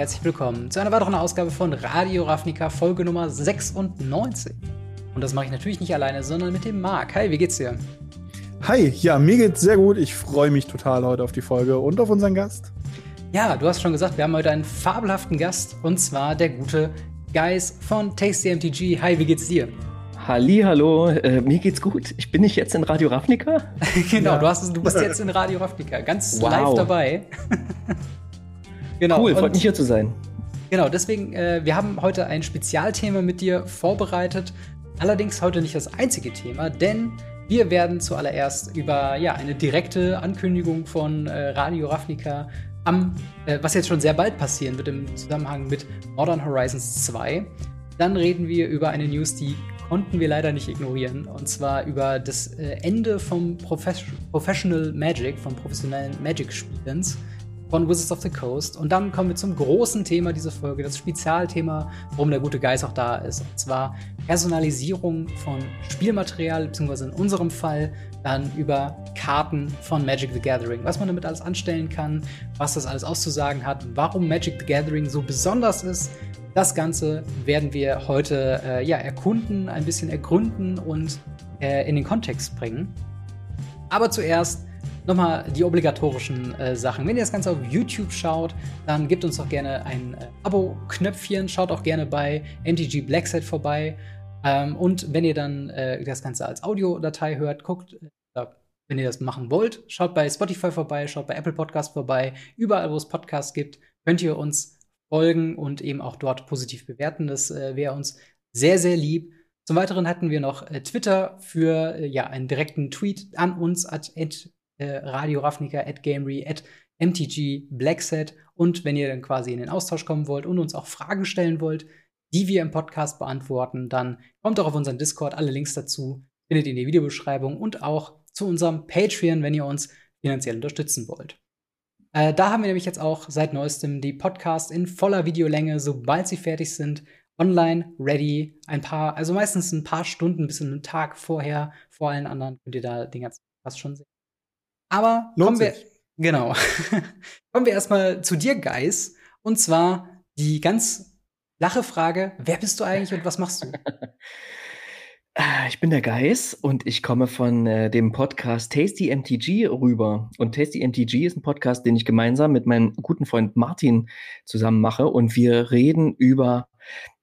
herzlich willkommen zu einer weiteren Ausgabe von Radio Ravnica, Folge Nummer 96. Und das mache ich natürlich nicht alleine, sondern mit dem Marc. Hi, wie geht's dir? Hi, ja, mir geht's sehr gut. Ich freue mich total heute auf die Folge und auf unseren Gast. Ja, du hast schon gesagt, wir haben heute einen fabelhaften Gast und zwar der gute Guys von Tasty MTG. Hi, wie geht's dir? Halli, hallo, äh, mir geht's gut. Ich bin nicht jetzt in Radio Ravnica? genau, ja. du, hast, du bist jetzt in Radio Ravnica, ganz wow. live dabei. genau, cool, freut mich hier zu sein. Genau, deswegen, äh, wir haben heute ein Spezialthema mit dir vorbereitet. Allerdings heute nicht das einzige Thema, denn wir werden zuallererst über ja, eine direkte Ankündigung von äh, Radio Ravnica am, äh, was jetzt schon sehr bald passieren wird im Zusammenhang mit Modern Horizons 2. Dann reden wir über eine News, die konnten wir leider nicht ignorieren. Und zwar über das äh, Ende vom Profes Professional Magic, vom professionellen Magic-Spielens von Wizards of the Coast. Und dann kommen wir zum großen Thema dieser Folge, das Spezialthema, warum der gute Geist auch da ist. Und zwar Personalisierung von Spielmaterial, beziehungsweise in unserem Fall dann über Karten von Magic the Gathering. Was man damit alles anstellen kann, was das alles auszusagen hat, warum Magic the Gathering so besonders ist, das Ganze werden wir heute äh, ja, erkunden, ein bisschen ergründen und äh, in den Kontext bringen. Aber zuerst nochmal die obligatorischen äh, Sachen. Wenn ihr das Ganze auf YouTube schaut, dann gebt uns doch gerne ein äh, Abo-Knöpfchen. Schaut auch gerne bei MTG Blackset vorbei. Ähm, und wenn ihr dann äh, das Ganze als Audiodatei hört, guckt, äh, wenn ihr das machen wollt, schaut bei Spotify vorbei, schaut bei Apple Podcast vorbei. Überall, wo es Podcasts gibt, könnt ihr uns folgen und eben auch dort positiv bewerten. Das äh, wäre uns sehr, sehr lieb. Zum Weiteren hatten wir noch äh, Twitter für ja, einen direkten Tweet an uns at äh, Radio Ravnica, at Gamery, at MTG Blackset. Und wenn ihr dann quasi in den Austausch kommen wollt und uns auch Fragen stellen wollt, die wir im Podcast beantworten, dann kommt doch auf unseren Discord. Alle Links dazu findet ihr in der Videobeschreibung und auch zu unserem Patreon, wenn ihr uns finanziell unterstützen wollt. Äh, da haben wir nämlich jetzt auch seit neuestem die Podcasts in voller Videolänge, sobald sie fertig sind, online ready. Ein paar, also meistens ein paar Stunden bis einen Tag vorher, vor allen anderen könnt ihr da den ganzen Podcast schon sehen. Aber Lohnt kommen wir, sich. genau, kommen wir erstmal zu dir, Guys. Und zwar die ganz lache Frage: Wer bist du eigentlich und was machst du? Ich bin der Geis und ich komme von äh, dem Podcast Tasty MTG rüber. Und Tasty MTG ist ein Podcast, den ich gemeinsam mit meinem guten Freund Martin zusammen mache. Und wir reden über,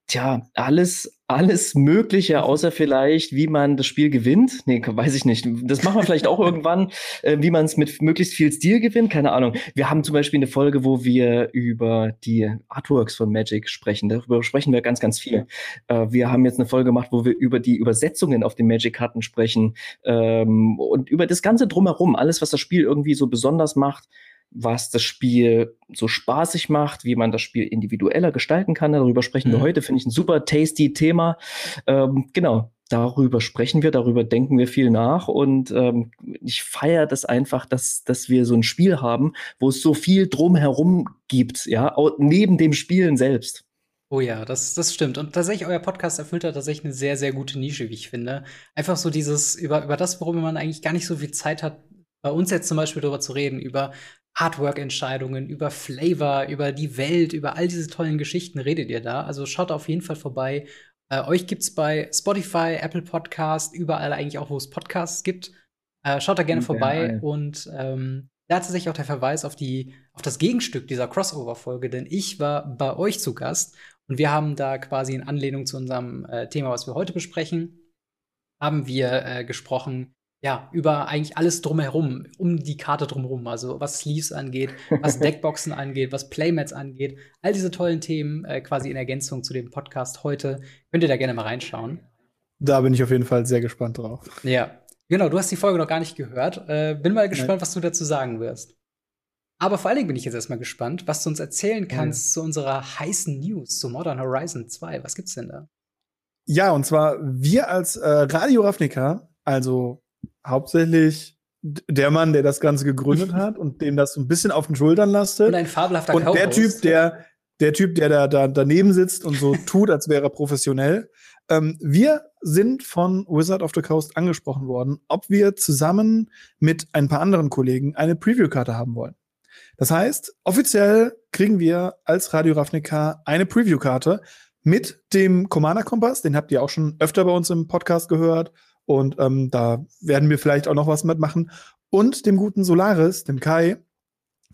tja, alles alles Mögliche, außer vielleicht, wie man das Spiel gewinnt. Nee, weiß ich nicht. Das machen wir vielleicht auch irgendwann, äh, wie man es mit möglichst viel Stil gewinnt. Keine Ahnung. Wir haben zum Beispiel eine Folge, wo wir über die Artworks von Magic sprechen. Darüber sprechen wir ganz, ganz viel. Äh, wir haben jetzt eine Folge gemacht, wo wir über die Übersetzungen auf den Magic-Karten sprechen ähm, und über das Ganze drumherum. Alles, was das Spiel irgendwie so besonders macht was das Spiel so spaßig macht, wie man das Spiel individueller gestalten kann. Darüber sprechen mhm. wir heute, finde ich ein super tasty Thema. Ähm, genau, darüber sprechen wir, darüber denken wir viel nach und ähm, ich feiere das einfach, dass, dass wir so ein Spiel haben, wo es so viel drumherum gibt, ja, neben dem Spielen selbst. Oh ja, das, das stimmt. Und tatsächlich, euer Podcast erfüllt da tatsächlich eine sehr, sehr gute Nische, wie ich finde. Einfach so dieses, über, über das, worüber man eigentlich gar nicht so viel Zeit hat, bei uns jetzt zum Beispiel darüber zu reden, über Hardwork-Entscheidungen, über Flavor, über die Welt, über all diese tollen Geschichten redet ihr da. Also schaut auf jeden Fall vorbei. Äh, euch gibt's bei Spotify, Apple Podcast, überall eigentlich auch, wo es Podcasts gibt. Äh, schaut da gerne okay, vorbei nein. und ähm, da hat sich auch der Verweis auf die auf das Gegenstück dieser Crossover-Folge, denn ich war bei euch zu Gast und wir haben da quasi in Anlehnung zu unserem äh, Thema, was wir heute besprechen, haben wir äh, gesprochen ja, über eigentlich alles drumherum, um die Karte drumherum. Also was Sleeves angeht, was Deckboxen angeht, was Playmats angeht. All diese tollen Themen äh, quasi in Ergänzung zu dem Podcast heute. Könnt ihr da gerne mal reinschauen. Da bin ich auf jeden Fall sehr gespannt drauf. Ja, genau. Du hast die Folge noch gar nicht gehört. Äh, bin mal gespannt, Nein. was du dazu sagen wirst. Aber vor allen Dingen bin ich jetzt erstmal gespannt, was du uns erzählen kannst ja. zu unserer heißen News, zu Modern Horizon 2. Was gibt's denn da? Ja, und zwar wir als äh, Radio Ravnica, also hauptsächlich der Mann, der das Ganze gegründet hat und dem das ein bisschen auf den Schultern lastet. Und ein fabelhafter Und der Typ, der, der Typ, der da, da daneben sitzt und so tut, als wäre er professionell. Ähm, wir sind von Wizard of the Coast angesprochen worden, ob wir zusammen mit ein paar anderen Kollegen eine Preview-Karte haben wollen. Das heißt, offiziell kriegen wir als Radio Ravnica eine Preview-Karte mit dem Commander-Kompass. Den habt ihr auch schon öfter bei uns im Podcast gehört. Und ähm, da werden wir vielleicht auch noch was mitmachen. Und dem guten Solaris, dem Kai,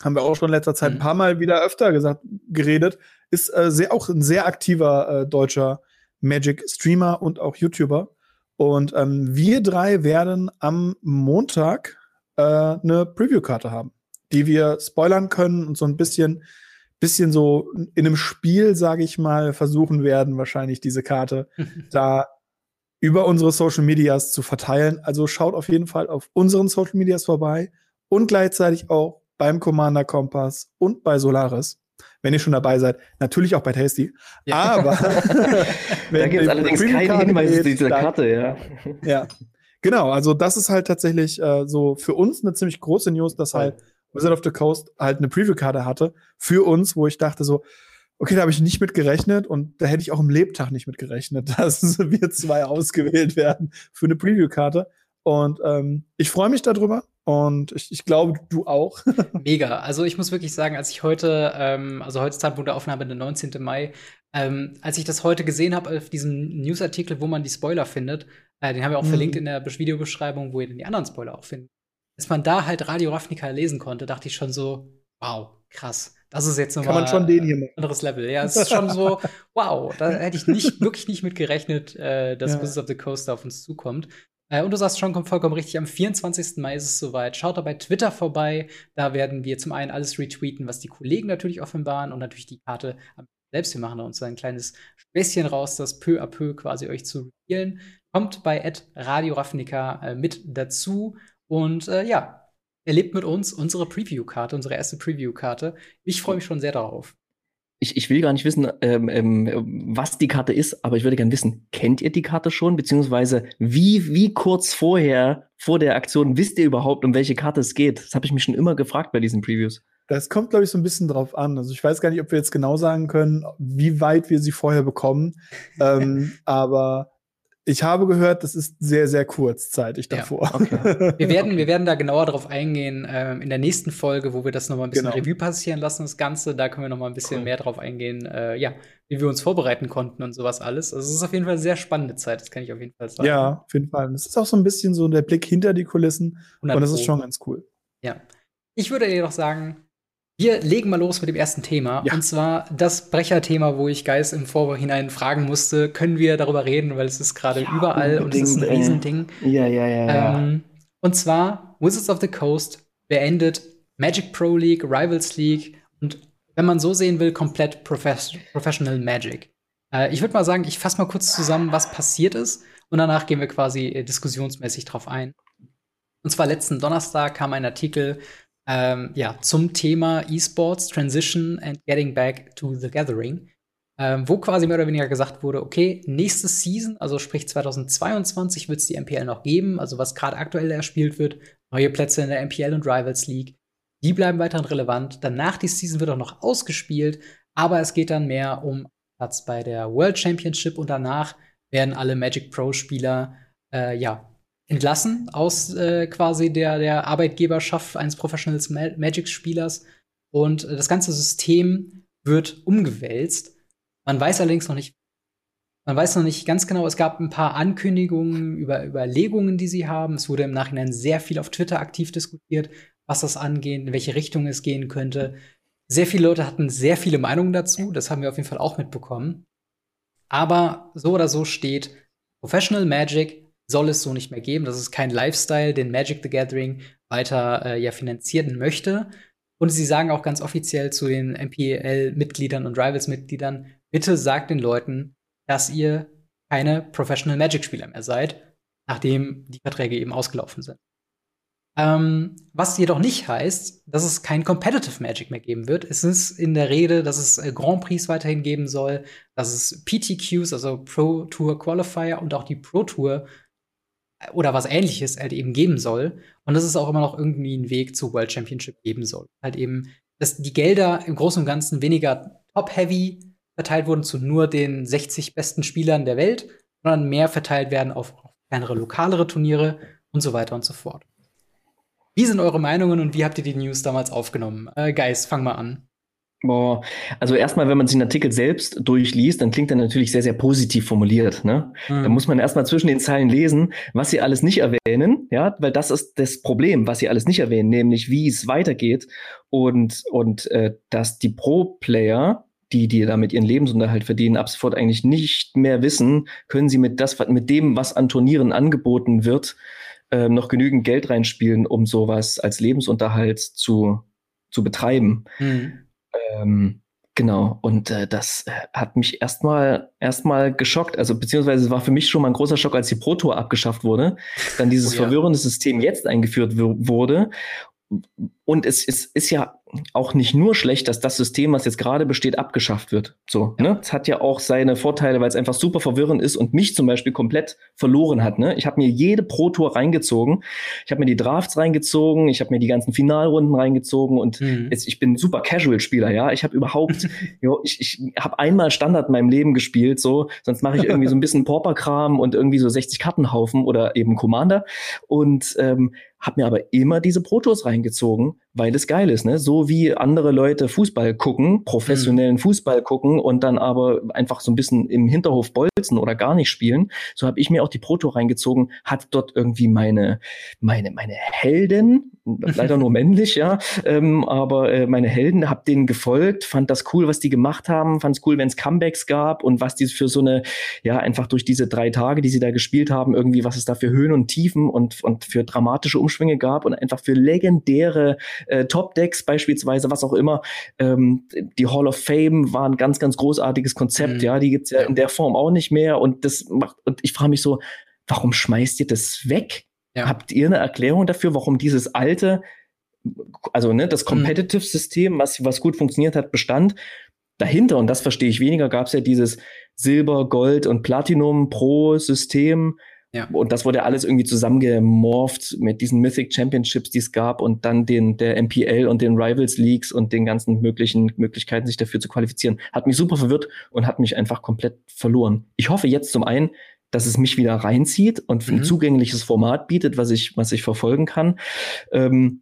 haben wir auch schon in letzter Zeit mhm. ein paar Mal wieder öfter gesagt, geredet, ist äh, sehr, auch ein sehr aktiver äh, deutscher Magic-Streamer und auch YouTuber. Und ähm, wir drei werden am Montag äh, eine Preview-Karte haben, die wir spoilern können und so ein bisschen, bisschen so in einem Spiel, sage ich mal, versuchen werden, wahrscheinlich diese Karte da über unsere Social Medias zu verteilen. Also schaut auf jeden Fall auf unseren Social Medias vorbei und gleichzeitig auch beim Commander Kompass und bei Solaris. Wenn ihr schon dabei seid, natürlich auch bei Tasty. Ja. Aber da gibt es allerdings keine Hinweise zu dieser Karte, ja. Ja, genau. Also das ist halt tatsächlich äh, so für uns eine ziemlich große News, dass halt Wizard of the Coast halt eine Preview-Karte hatte für uns, wo ich dachte so, okay, da habe ich nicht mit gerechnet und da hätte ich auch im Lebtag nicht mit gerechnet, dass wir zwei ausgewählt werden für eine Preview-Karte. Und ähm, ich freue mich darüber und ich, ich glaube, du auch. Mega. Also ich muss wirklich sagen, als ich heute, ähm, also heute Zeitpunkt der Aufnahme, der 19. Mai, ähm, als ich das heute gesehen habe auf diesem Newsartikel, wo man die Spoiler findet, äh, den haben wir auch mhm. verlinkt in der Videobeschreibung, wo ihr denn die anderen Spoiler auch findet. Dass man da halt Radio Ravnica lesen konnte, dachte ich schon so, wow, krass. Das ist jetzt nochmal ein anderes Level. Ja, es ist schon so, wow, da hätte ich nicht, wirklich nicht mit gerechnet, äh, dass ja. Wizards of the Coast auf uns zukommt. Äh, und du sagst schon, kommt vollkommen richtig, am 24. Mai ist es soweit. Schaut da bei Twitter vorbei. Da werden wir zum einen alles retweeten, was die Kollegen natürlich offenbaren und natürlich die Karte selbst. Wir machen da uns ein kleines Späßchen raus, das peu à peu quasi euch zu revealen. Kommt bei Radio Ravnica äh, mit dazu. Und äh, ja, erlebt mit uns unsere Preview-Karte, unsere erste Preview-Karte. Ich freue mich schon sehr darauf ich, ich will gar nicht wissen, ähm, ähm, was die Karte ist, aber ich würde gerne wissen, kennt ihr die Karte schon? Beziehungsweise wie, wie kurz vorher, vor der Aktion, wisst ihr überhaupt, um welche Karte es geht? Das habe ich mich schon immer gefragt bei diesen Previews. Das kommt, glaube ich, so ein bisschen drauf an. Also ich weiß gar nicht, ob wir jetzt genau sagen können, wie weit wir sie vorher bekommen. ähm, aber ich habe gehört, das ist sehr, sehr kurzzeitig davor. Ja, okay. wir, werden, wir werden da genauer drauf eingehen ähm, in der nächsten Folge, wo wir das noch mal ein bisschen genau. Revue passieren lassen, das Ganze. Da können wir noch mal ein bisschen cool. mehr drauf eingehen, äh, ja, wie wir uns vorbereiten konnten und sowas alles. Also es ist auf jeden Fall eine sehr spannende Zeit, das kann ich auf jeden Fall sagen. Ja, auf jeden Fall. Es ist auch so ein bisschen so der Blick hinter die Kulissen. Und das ist schon ganz cool. Ja. Ich würde jedoch sagen, wir legen mal los mit dem ersten Thema. Ja. Und zwar das Brecherthema, wo ich Geist im Vorhinein fragen musste, können wir darüber reden, weil es ist gerade ja, überall und es ist ein Riesending. Ja, ja, ja. Ähm, und zwar Wizards of the Coast beendet Magic Pro League, Rivals League und wenn man so sehen will, komplett Profes Professional Magic. Äh, ich würde mal sagen, ich fasse mal kurz zusammen, was passiert ist und danach gehen wir quasi äh, diskussionsmäßig drauf ein. Und zwar letzten Donnerstag kam ein Artikel ähm, ja, zum Thema E-Sports, Transition and Getting Back to the Gathering, ähm, wo quasi mehr oder weniger gesagt wurde, okay, nächste Season, also sprich 2022, wird es die MPL noch geben, also was gerade aktuell erspielt wird, neue Plätze in der MPL und Rivals League, die bleiben weiterhin relevant. Danach die Season wird auch noch ausgespielt, aber es geht dann mehr um Platz bei der World Championship und danach werden alle Magic Pro Spieler äh, ja entlassen aus äh, quasi der, der Arbeitgeberschaft eines Professional Magic-Spielers. Und äh, das ganze System wird umgewälzt. Man weiß allerdings noch nicht, man weiß noch nicht ganz genau, es gab ein paar Ankündigungen über Überlegungen, die sie haben. Es wurde im Nachhinein sehr viel auf Twitter aktiv diskutiert, was das angeht, in welche Richtung es gehen könnte. Sehr viele Leute hatten sehr viele Meinungen dazu, das haben wir auf jeden Fall auch mitbekommen. Aber so oder so steht Professional Magic soll es so nicht mehr geben. Das ist kein Lifestyle, den Magic the Gathering weiter äh, ja finanzieren möchte. Und sie sagen auch ganz offiziell zu den MPL-Mitgliedern und Rivals-Mitgliedern, bitte sagt den Leuten, dass ihr keine Professional Magic-Spieler mehr seid, nachdem die Verträge eben ausgelaufen sind. Ähm, was jedoch nicht heißt, dass es kein Competitive Magic mehr geben wird. Es ist in der Rede, dass es äh, Grand Prix weiterhin geben soll, dass es PTQs, also Pro Tour Qualifier und auch die Pro Tour oder was ähnliches halt eben geben soll. Und dass es auch immer noch irgendwie einen Weg zur World Championship geben soll. Halt eben, dass die Gelder im Großen und Ganzen weniger top-heavy verteilt wurden zu nur den 60 besten Spielern der Welt, sondern mehr verteilt werden auf kleinere, lokalere Turniere und so weiter und so fort. Wie sind eure Meinungen und wie habt ihr die News damals aufgenommen? Äh, Geist, fang mal an. Boah, also erstmal, wenn man sich den Artikel selbst durchliest, dann klingt er natürlich sehr, sehr positiv formuliert. Ne? Mhm. Da muss man erstmal zwischen den Zeilen lesen, was sie alles nicht erwähnen, ja, weil das ist das Problem, was sie alles nicht erwähnen, nämlich wie es weitergeht und, und äh, dass die Pro-Player, die, die damit ihren Lebensunterhalt verdienen, ab sofort eigentlich nicht mehr wissen, können sie mit, das, mit dem, was an Turnieren angeboten wird, äh, noch genügend Geld reinspielen, um sowas als Lebensunterhalt zu, zu betreiben. Mhm. Ähm, genau, und äh, das äh, hat mich erstmal erstmal geschockt. Also beziehungsweise es war für mich schon mal ein großer Schock, als die Pro Tour abgeschafft wurde, dann dieses oh, ja. verwirrende System jetzt eingeführt wurde. Und es, es ist ja auch nicht nur schlecht, dass das System, was jetzt gerade besteht, abgeschafft wird. So, ne? Es hat ja auch seine Vorteile, weil es einfach super verwirrend ist und mich zum Beispiel komplett verloren hat. Ne? Ich habe mir jede Pro-Tour reingezogen, ich habe mir die Drafts reingezogen, ich habe mir die ganzen Finalrunden reingezogen und mhm. jetzt, ich bin super Casual-Spieler, ja. Ich habe überhaupt, jo, ich, ich habe einmal Standard in meinem Leben gespielt, so, sonst mache ich irgendwie so ein bisschen Pauper-Kram und irgendwie so 60 Kartenhaufen oder eben Commander und ähm, habe mir aber immer diese Pro-Tours reingezogen, you weil es geil ist, ne? So wie andere Leute Fußball gucken, professionellen mhm. Fußball gucken und dann aber einfach so ein bisschen im Hinterhof bolzen oder gar nicht spielen. So habe ich mir auch die Pro-Tour reingezogen, hat dort irgendwie meine meine meine Helden, leider nur männlich, ja, ähm, aber äh, meine Helden, hab denen gefolgt, fand das cool, was die gemacht haben, fand es cool, wenn es Comebacks gab und was die für so eine, ja, einfach durch diese drei Tage, die sie da gespielt haben, irgendwie, was es da für Höhen und Tiefen und, und für dramatische Umschwünge gab und einfach für legendäre äh, Top-Decks beispielsweise, was auch immer. Ähm, die Hall of Fame war ein ganz, ganz großartiges Konzept, mhm. ja, die gibt's ja in der Form auch nicht mehr und das macht, und ich frage mich so, warum schmeißt ihr das weg? Ja. Habt ihr eine Erklärung dafür, warum dieses alte, also ne, das mhm. Competitive-System, was, was gut funktioniert hat, bestand? Dahinter, und das verstehe ich weniger, gab es ja dieses Silber, Gold und Platinum pro System. Ja. Und das wurde alles irgendwie zusammengemorpht mit diesen Mythic Championships, die es gab und dann den, der MPL und den Rivals Leagues und den ganzen möglichen Möglichkeiten, sich dafür zu qualifizieren. Hat mich super verwirrt und hat mich einfach komplett verloren. Ich hoffe jetzt zum einen, dass es mich wieder reinzieht und mhm. ein zugängliches Format bietet, was ich, was ich verfolgen kann. Ähm,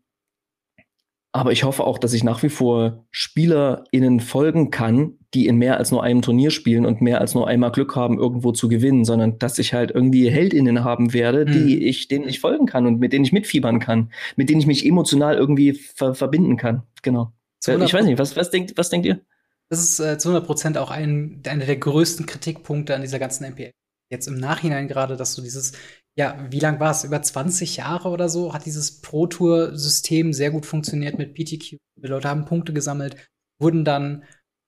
aber ich hoffe auch, dass ich nach wie vor SpielerInnen folgen kann, die in mehr als nur einem Turnier spielen und mehr als nur einmal Glück haben, irgendwo zu gewinnen, sondern dass ich halt irgendwie HeldInnen haben werde, mhm. die ich, denen ich folgen kann und mit denen ich mitfiebern kann, mit denen ich mich emotional irgendwie ver verbinden kann. Genau. Ich weiß nicht, was, was denkt, was denkt ihr? Das ist äh, zu 100 Prozent auch ein, einer der größten Kritikpunkte an dieser ganzen MPL jetzt im Nachhinein gerade, dass du dieses, ja, wie lang war es? Über 20 Jahre oder so hat dieses Pro Tour-System sehr gut funktioniert mit PTQ. Die Leute haben Punkte gesammelt, wurden dann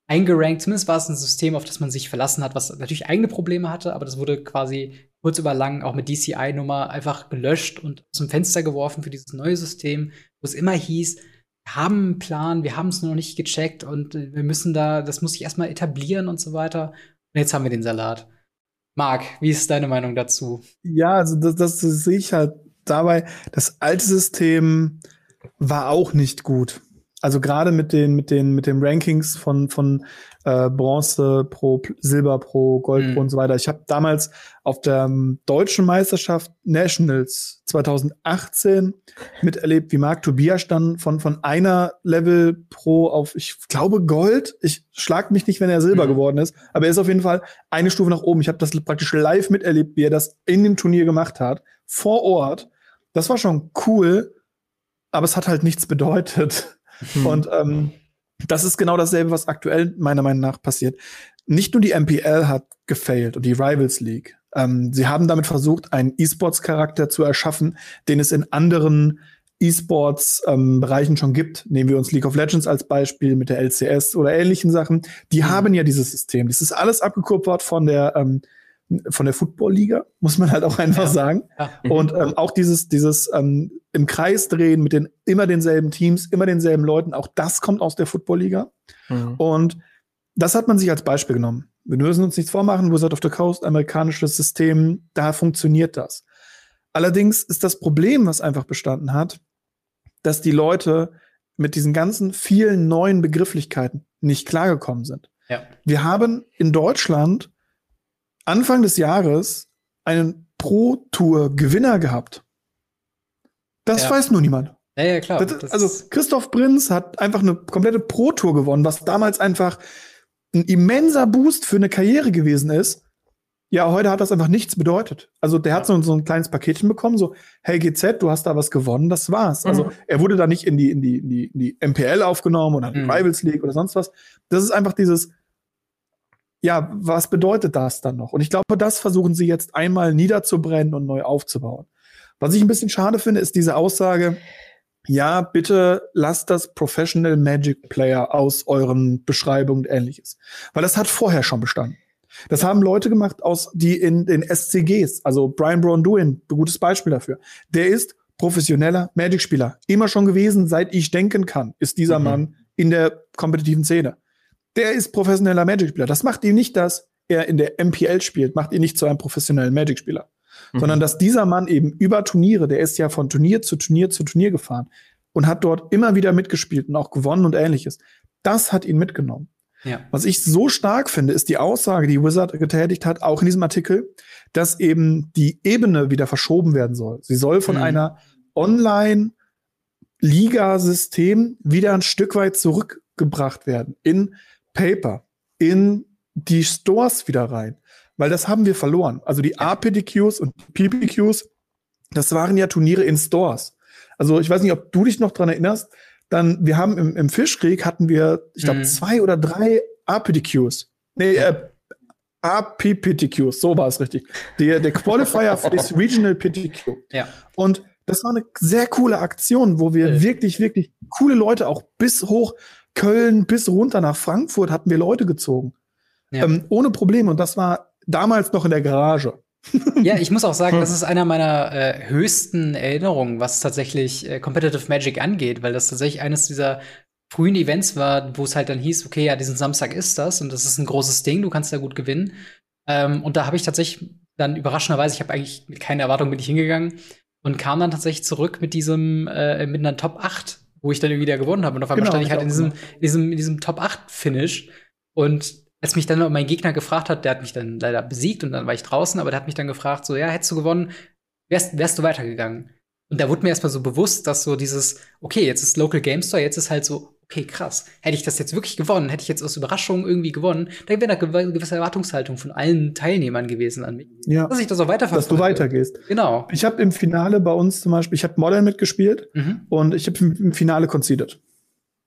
eingerankt. Zumindest war es ein System, auf das man sich verlassen hat, was natürlich eigene Probleme hatte, aber das wurde quasi kurz über lang auch mit DCI-Nummer einfach gelöscht und aus dem Fenster geworfen für dieses neue System, wo es immer hieß, wir haben einen Plan, wir haben es noch nicht gecheckt und wir müssen da, das muss sich erstmal etablieren und so weiter. Und jetzt haben wir den Salat. Marc, wie ist deine Meinung dazu? Ja, also das, das, das sehe ich halt dabei. Das alte System war auch nicht gut. Also gerade mit den mit den mit den Rankings von von äh, Bronze pro Silber pro Gold mhm. pro und so weiter. Ich habe damals auf der um, deutschen Meisterschaft Nationals 2018 miterlebt, wie Marc Tobias dann von von einer Level pro auf ich glaube Gold. Ich schlag mich nicht, wenn er Silber mhm. geworden ist, aber er ist auf jeden Fall eine Stufe nach oben. Ich habe das praktisch live miterlebt, wie er das in dem Turnier gemacht hat vor Ort. Das war schon cool, aber es hat halt nichts bedeutet. Mhm. Und ähm, das ist genau dasselbe, was aktuell meiner Meinung nach passiert. Nicht nur die MPL hat gefailt und die Rivals League. Ähm, sie haben damit versucht, einen E-Sports-Charakter zu erschaffen, den es in anderen E-Sports-Bereichen ähm, schon gibt. Nehmen wir uns League of Legends als Beispiel mit der LCS oder ähnlichen Sachen. Die mhm. haben ja dieses System. Das ist alles abgekupfert von der ähm, von der Football-Liga, muss man halt auch einfach ja. sagen. Ja. Und ähm, auch dieses, dieses ähm, im Kreis drehen mit den immer denselben Teams, immer denselben Leuten, auch das kommt aus der Football-Liga. Mhm. Und das hat man sich als Beispiel genommen. Wir müssen uns nichts vormachen, Wizard of the Coast, amerikanisches System, da funktioniert das. Allerdings ist das Problem, was einfach bestanden hat, dass die Leute mit diesen ganzen vielen neuen Begrifflichkeiten nicht klargekommen sind. Ja. Wir haben in Deutschland Anfang des Jahres einen Pro-Tour-Gewinner gehabt. Das ja. weiß nur niemand. Ja, ja, klar. Das, also Christoph Prinz hat einfach eine komplette Pro-Tour gewonnen, was damals einfach ein immenser Boost für eine Karriere gewesen ist. Ja, heute hat das einfach nichts bedeutet. Also der hat so, so ein kleines Paketchen bekommen, so, hey GZ, du hast da was gewonnen, das war's. Also, mhm. Also er wurde da nicht in die, in die, in die, in die MPL aufgenommen oder in die mhm. Rivals League oder sonst was. Das ist einfach dieses, ja, was bedeutet das dann noch? Und ich glaube, das versuchen sie jetzt einmal niederzubrennen und neu aufzubauen. Was ich ein bisschen schade finde, ist diese Aussage, ja, bitte lasst das Professional Magic Player aus euren Beschreibungen und ähnliches. Weil das hat vorher schon bestanden. Das haben Leute gemacht aus, die in den SCGs, also Brian Brown Duin, gutes Beispiel dafür. Der ist professioneller Magic-Spieler. Immer schon gewesen, seit ich denken kann, ist dieser mhm. Mann in der kompetitiven Szene. Der ist professioneller Magic-Spieler. Das macht ihn nicht, dass er in der MPL spielt, macht ihn nicht zu einem professionellen Magic-Spieler. Mhm. Sondern dass dieser Mann eben über Turniere, der ist ja von Turnier zu Turnier zu Turnier gefahren und hat dort immer wieder mitgespielt und auch gewonnen und ähnliches. Das hat ihn mitgenommen. Ja. Was ich so stark finde, ist die Aussage, die Wizard getätigt hat, auch in diesem Artikel, dass eben die Ebene wieder verschoben werden soll. Sie soll von mhm. einer Online-Liga-System wieder ein Stück weit zurückgebracht werden in Paper, in die Stores wieder rein. Weil das haben wir verloren. Also die APDQs und PPQs, das waren ja Turniere in Stores. Also ich weiß nicht, ob du dich noch dran erinnerst, dann, wir haben im, im Fischkrieg hatten wir, ich glaube, mhm. zwei oder drei APDQs. Nee, äh, APPTQs, so war es richtig. Der, der Qualifier für das Regional PTQ. Ja. Und das war eine sehr coole Aktion, wo wir ja. wirklich, wirklich coole Leute auch bis hoch Köln, bis runter nach Frankfurt hatten wir Leute gezogen. Ja. Ähm, ohne Probleme. Und das war damals noch in der Garage. ja, ich muss auch sagen, das ist einer meiner äh, höchsten Erinnerungen, was tatsächlich äh, Competitive Magic angeht, weil das tatsächlich eines dieser frühen Events war, wo es halt dann hieß, okay, ja, diesen Samstag ist das und das ist ein großes Ding, du kannst da gut gewinnen. Ähm, und da habe ich tatsächlich dann überraschenderweise, ich habe eigentlich mit keiner Erwartung bin ich hingegangen und kam dann tatsächlich zurück mit diesem, äh, mit einer Top 8, wo ich dann irgendwie wieder gewonnen habe. Und auf einmal genau, stand ich halt in diesem, in diesem, in diesem Top 8 Finish und als mich dann mein Gegner gefragt hat, der hat mich dann leider besiegt und dann war ich draußen, aber der hat mich dann gefragt, so, ja, hättest du gewonnen, wärst, wärst du weitergegangen. Und da wurde mir erstmal so bewusst, dass so dieses, okay, jetzt ist Local Game Store, jetzt ist halt so, okay, krass. Hätte ich das jetzt wirklich gewonnen, hätte ich jetzt aus Überraschung irgendwie gewonnen, dann wäre da eine gewisse Erwartungshaltung von allen Teilnehmern gewesen an mich. Ja. Dass ich das auch weiterverfolge. Dass du weitergehst. Genau. Ich habe im Finale bei uns zum Beispiel, ich habe Modern mitgespielt mhm. und ich habe im Finale conceded.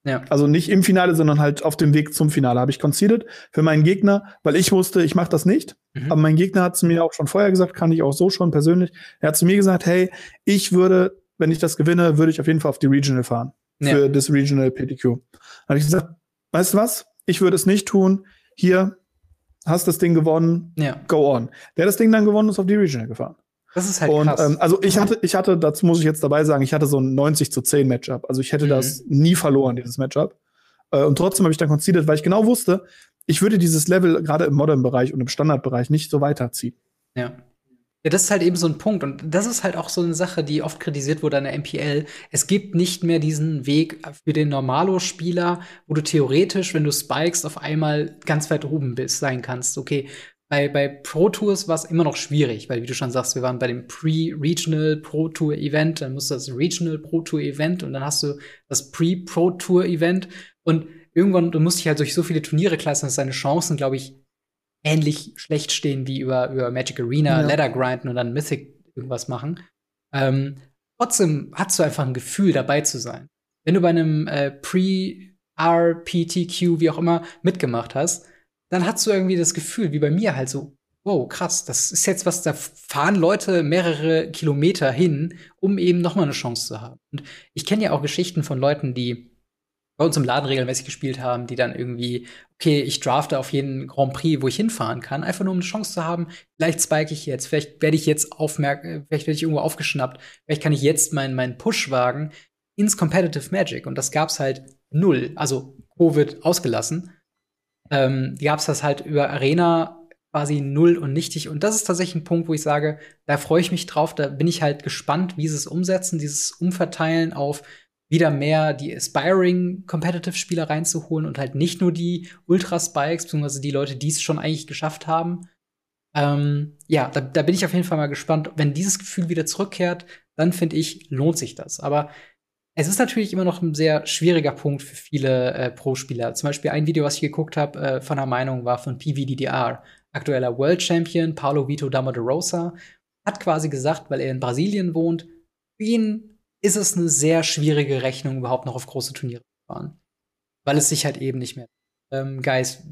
Ja. Also nicht im Finale, sondern halt auf dem Weg zum Finale habe ich conceded für meinen Gegner, weil ich wusste, ich mache das nicht. Mhm. Aber mein Gegner hat zu mir auch schon vorher gesagt, kann ich auch so schon persönlich. Er hat zu mir gesagt, hey, ich würde, wenn ich das gewinne, würde ich auf jeden Fall auf die Regional fahren. Ja. Für das Regional PTQ. Habe ich gesagt, weißt du was? Ich würde es nicht tun. Hier, hast das Ding gewonnen. Ja. Go on. Der das Ding dann gewonnen ist auf die Regional gefahren. Das ist halt und, krass. Ähm, also ich hatte, ich hatte, dazu muss ich jetzt dabei sagen, ich hatte so ein 90 zu 10 Matchup. Also ich hätte mhm. das nie verloren, dieses Matchup. Äh, und trotzdem habe ich dann conceded, weil ich genau wusste, ich würde dieses Level gerade im Modern-Bereich und im Standard-Bereich nicht so weiterziehen. Ja. Ja, das ist halt eben so ein Punkt. Und das ist halt auch so eine Sache, die oft kritisiert wurde an der MPL. Es gibt nicht mehr diesen Weg für den Normalo-Spieler, wo du theoretisch, wenn du spikest, auf einmal ganz weit oben bist, sein kannst. Okay, bei, bei Pro Tours war es immer noch schwierig, weil wie du schon sagst, wir waren bei dem Pre-Regional Pro Tour Event, dann musst du das Regional Pro Tour Event und dann hast du das Pre-Pro Tour Event und irgendwann, du musst dich halt durch so viele Turniere klassen, dass deine Chancen, glaube ich, ähnlich schlecht stehen wie über, über Magic Arena, ja. Ladder grinden und dann Mythic irgendwas machen. Ähm, trotzdem hast du einfach ein Gefühl, dabei zu sein. Wenn du bei einem äh, Pre-RPTQ, wie auch immer, mitgemacht hast, dann hast du irgendwie das Gefühl, wie bei mir halt so, wow, krass, das ist jetzt was, da fahren Leute mehrere Kilometer hin, um eben noch mal eine Chance zu haben. Und ich kenne ja auch Geschichten von Leuten, die bei uns im Laden regelmäßig gespielt haben, die dann irgendwie, okay, ich drafte auf jeden Grand Prix, wo ich hinfahren kann, einfach nur um eine Chance zu haben, vielleicht spike ich jetzt, vielleicht werde ich jetzt aufmerken, vielleicht werde ich irgendwo aufgeschnappt, vielleicht kann ich jetzt meinen meinen Push wagen ins Competitive Magic. Und das gab's halt null, also Covid ausgelassen ähm, gab es das halt über Arena quasi null und nichtig. Und das ist tatsächlich ein Punkt, wo ich sage, da freue ich mich drauf, da bin ich halt gespannt, wie sie es umsetzen, dieses Umverteilen auf wieder mehr die Aspiring Competitive Spieler reinzuholen und halt nicht nur die Ultra Spikes, beziehungsweise die Leute, die es schon eigentlich geschafft haben. Ähm, ja, da, da bin ich auf jeden Fall mal gespannt. Wenn dieses Gefühl wieder zurückkehrt, dann finde ich, lohnt sich das. Aber es ist natürlich immer noch ein sehr schwieriger Punkt für viele äh, Pro-Spieler. Zum Beispiel ein Video, was ich geguckt habe, äh, von der Meinung war von PVDDR, aktueller World Champion, Paulo Vito Damo de Rosa, hat quasi gesagt, weil er in Brasilien wohnt, für ihn ist es eine sehr schwierige Rechnung, überhaupt noch auf große Turniere zu fahren. Weil es sich halt eben nicht mehr. Ähm, Guys,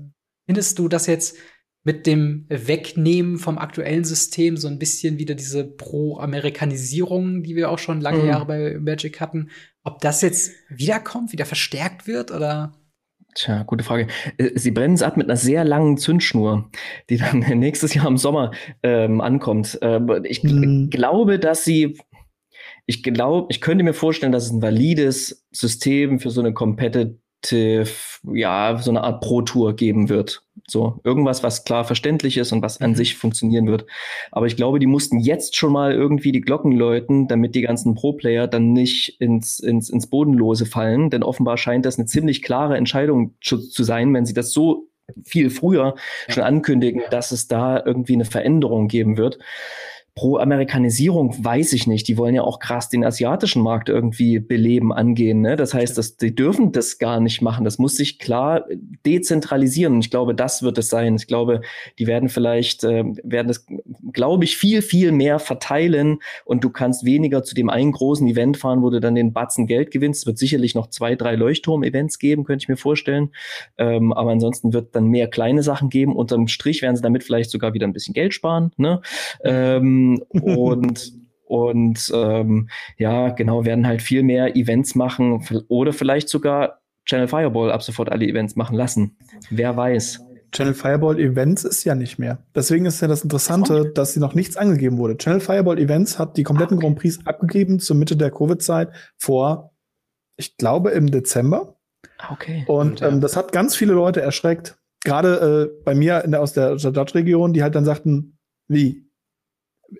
findest du das jetzt mit dem Wegnehmen vom aktuellen System so ein bisschen wieder diese Pro-Amerikanisierung, die wir auch schon lange mhm. Jahre bei Magic hatten, ob das jetzt wiederkommt, wieder verstärkt wird oder? Tja, gute Frage. Äh, sie brennen es ab mit einer sehr langen Zündschnur, die dann nächstes Jahr im Sommer ähm, ankommt. Äh, ich mhm. glaube, dass sie ich glaube, ich könnte mir vorstellen, dass es ein valides System für so eine Competitive, ja, so eine Art Pro-Tour geben wird. So, irgendwas, was klar verständlich ist und was an mhm. sich funktionieren wird. Aber ich glaube, die mussten jetzt schon mal irgendwie die Glocken läuten, damit die ganzen Pro-Player dann nicht ins, ins, ins Bodenlose fallen. Denn offenbar scheint das eine ziemlich klare Entscheidung zu, zu sein, wenn sie das so viel früher schon ankündigen, dass es da irgendwie eine Veränderung geben wird. Pro-Amerikanisierung weiß ich nicht. Die wollen ja auch krass den asiatischen Markt irgendwie beleben, angehen. Ne? Das heißt, dass die dürfen das gar nicht machen. Das muss sich klar dezentralisieren. Und ich glaube, das wird es sein. Ich glaube, die werden vielleicht, äh, werden das, glaube ich, viel, viel mehr verteilen und du kannst weniger zu dem einen großen Event fahren, wo du dann den Batzen Geld gewinnst. Es wird sicherlich noch zwei, drei Leuchtturm-Events geben, könnte ich mir vorstellen. Ähm, aber ansonsten wird dann mehr kleine Sachen geben. Unterm Strich werden sie damit vielleicht sogar wieder ein bisschen Geld sparen. Ne? Ähm, und und ähm, ja, genau, werden halt viel mehr Events machen oder vielleicht sogar Channel Fireball ab sofort alle Events machen lassen. Wer weiß. Channel Fireball Events ist ja nicht mehr. Deswegen ist ja das Interessante, dass sie noch nichts angegeben wurde. Channel Fireball Events hat die kompletten Grand Prix abgegeben zur Mitte der Covid-Zeit vor, ich glaube, im Dezember. Ah, okay. Und ähm, das hat ganz viele Leute erschreckt. Gerade äh, bei mir in der, aus der Stadtregion, die halt dann sagten, wie,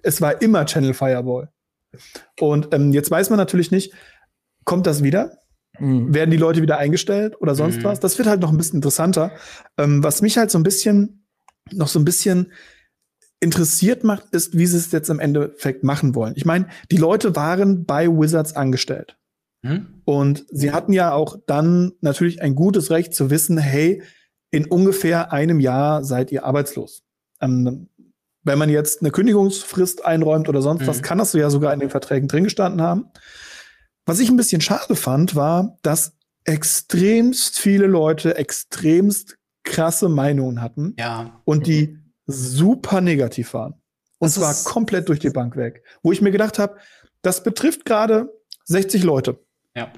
es war immer Channel Fireball. Und ähm, jetzt weiß man natürlich nicht, kommt das wieder? Mhm. Werden die Leute wieder eingestellt oder sonst mhm. was? Das wird halt noch ein bisschen interessanter. Ähm, was mich halt so ein bisschen, noch so ein bisschen interessiert macht, ist, wie sie es jetzt im Endeffekt machen wollen. Ich meine, die Leute waren bei Wizards angestellt. Mhm. Und sie hatten ja auch dann natürlich ein gutes Recht zu wissen, hey, in ungefähr einem Jahr seid ihr arbeitslos. Ähm, wenn man jetzt eine Kündigungsfrist einräumt oder sonst mhm. was, kann das so ja sogar in den Verträgen drin gestanden haben. Was ich ein bisschen schade fand, war, dass extremst viele Leute extremst krasse Meinungen hatten ja. und die mhm. super negativ waren. Und das zwar komplett durch die Bank weg. Wo ich mir gedacht habe, das betrifft gerade 60 Leute. Ja.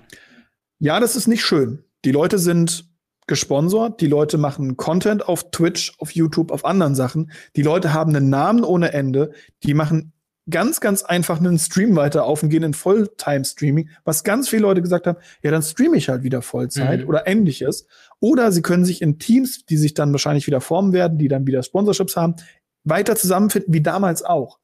Ja, das ist nicht schön. Die Leute sind gesponsert. Die Leute machen Content auf Twitch, auf YouTube, auf anderen Sachen. Die Leute haben einen Namen ohne Ende. Die machen ganz, ganz einfach einen Stream weiter auf und gehen in Fulltime-Streaming, was ganz viele Leute gesagt haben, ja, dann streame ich halt wieder Vollzeit mhm. oder ähnliches. Oder sie können sich in Teams, die sich dann wahrscheinlich wieder formen werden, die dann wieder Sponsorships haben, weiter zusammenfinden, wie damals auch.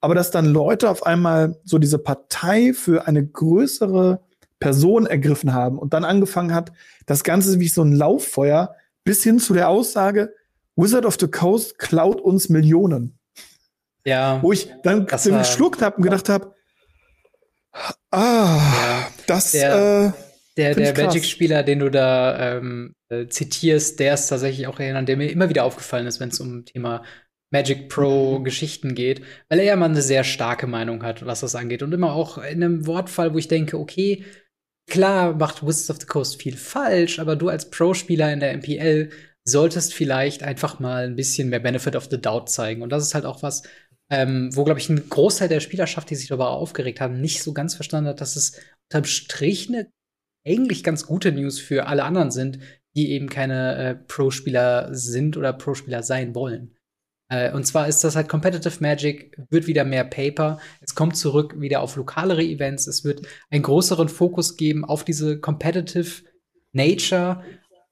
Aber dass dann Leute auf einmal so diese Partei für eine größere Person ergriffen haben und dann angefangen hat, das Ganze wie so ein Lauffeuer bis hin zu der Aussage, Wizard of the Coast klaut uns Millionen. Ja. Wo ich dann geschluckt habe und gedacht habe, ah, ja, das der, äh, der, der Magic-Spieler, den du da ähm, äh, zitierst, der ist tatsächlich auch einer, der mir immer wieder aufgefallen ist, wenn es um Thema Magic Pro Geschichten geht, weil er ja mal eine sehr starke Meinung hat, was das angeht. Und immer auch in einem Wortfall, wo ich denke, okay, Klar macht Wizards of the Coast viel falsch, aber du als Pro-Spieler in der MPL solltest vielleicht einfach mal ein bisschen mehr Benefit of the Doubt zeigen. Und das ist halt auch was, ähm, wo, glaube ich, ein Großteil der Spielerschaft, die sich darüber aufgeregt haben, nicht so ganz verstanden hat, dass es unterm Strich eine eigentlich ganz gute News für alle anderen sind, die eben keine äh, Pro-Spieler sind oder Pro-Spieler sein wollen. Äh, und zwar ist das halt Competitive Magic, wird wieder mehr Paper. Es kommt zurück wieder auf lokalere Events. Es wird einen größeren Fokus geben auf diese Competitive Nature.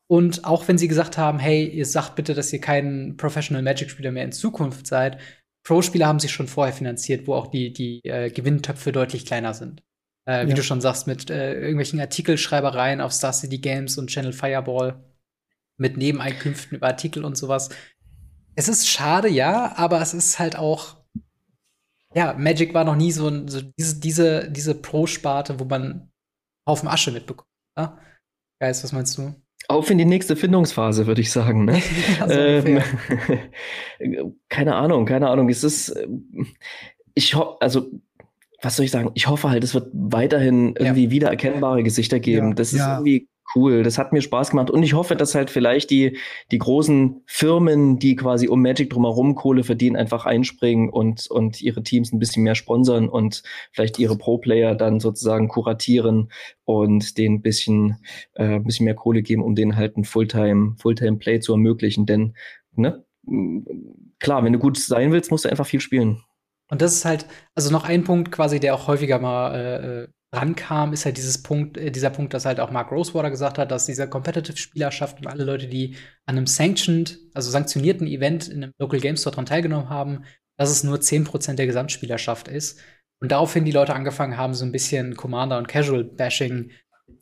Und auch wenn sie gesagt haben, hey, ihr sagt bitte, dass ihr kein Professional Magic-Spieler mehr in Zukunft seid, Pro-Spieler haben sich schon vorher finanziert, wo auch die, die äh, Gewinntöpfe deutlich kleiner sind. Äh, wie ja. du schon sagst, mit äh, irgendwelchen Artikelschreibereien auf Star City Games und Channel Fireball, mit Nebeneinkünften über Artikel und sowas. Es ist schade, ja, aber es ist halt auch. Ja, Magic war noch nie so, so diese, diese, diese Pro-Sparte, wo man Haufen Asche mitbekommen. Ja? Geist, was meinst du? Auf in die nächste Findungsphase, würde ich sagen. Ne? ja, so ähm, keine Ahnung, keine Ahnung. Es ist, ähm, ich hoffe, also was soll ich sagen? Ich hoffe halt, es wird weiterhin irgendwie ja. wiedererkennbare Gesichter geben. Ja. Das ist ja. irgendwie cool. Das hat mir Spaß gemacht. Und ich hoffe, dass halt vielleicht die, die großen Firmen, die quasi um Magic drumherum Kohle verdienen, einfach einspringen und, und ihre Teams ein bisschen mehr sponsern und vielleicht ihre Pro-Player dann sozusagen kuratieren und denen ein bisschen, äh, ein bisschen mehr Kohle geben, um denen halt ein Fulltime, Fulltime-Play zu ermöglichen. Denn, ne, klar, wenn du gut sein willst, musst du einfach viel spielen. Und das ist halt, also noch ein Punkt quasi, der auch häufiger mal äh, äh rankam, ist halt dieses Punkt, äh, dieser Punkt, dass halt auch Mark Rosewater gesagt hat, dass dieser Competitive-Spielerschaft und alle Leute, die an einem sanctioned, also sanktionierten Event in einem Local Game Store dran teilgenommen haben, dass es nur 10% der Gesamtspielerschaft ist. Und daraufhin die Leute angefangen haben, so ein bisschen Commander- und Casual-Bashing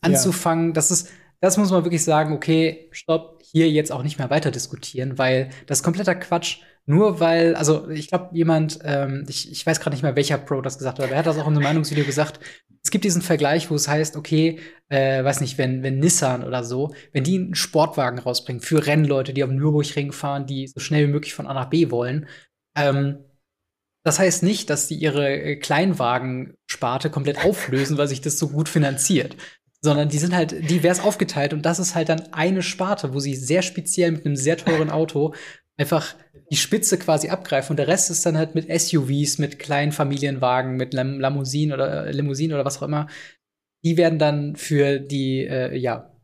anzufangen. Ja. Das ist, das muss man wirklich sagen, okay, stopp, hier jetzt auch nicht mehr weiter diskutieren, weil das kompletter Quatsch. Nur weil, also ich glaube, jemand, ähm, ich, ich weiß gerade nicht mehr, welcher Pro das gesagt hat, aber er hat das auch in einem Meinungsvideo gesagt. Es gibt diesen Vergleich, wo es heißt, okay, äh, weiß nicht, wenn, wenn Nissan oder so, wenn die einen Sportwagen rausbringen für Rennleute, die auf dem Nürburgring fahren, die so schnell wie möglich von A nach B wollen, ähm, das heißt nicht, dass die ihre äh, Kleinwagensparte komplett auflösen, weil sich das so gut finanziert. Sondern die sind halt divers aufgeteilt und das ist halt dann eine Sparte, wo sie sehr speziell mit einem sehr teuren Auto einfach die Spitze quasi abgreifen und der Rest ist dann halt mit SUVs, mit kleinen Familienwagen, mit Lam Limousinen oder äh, Limousinen oder was auch immer. Die werden dann für die äh, ja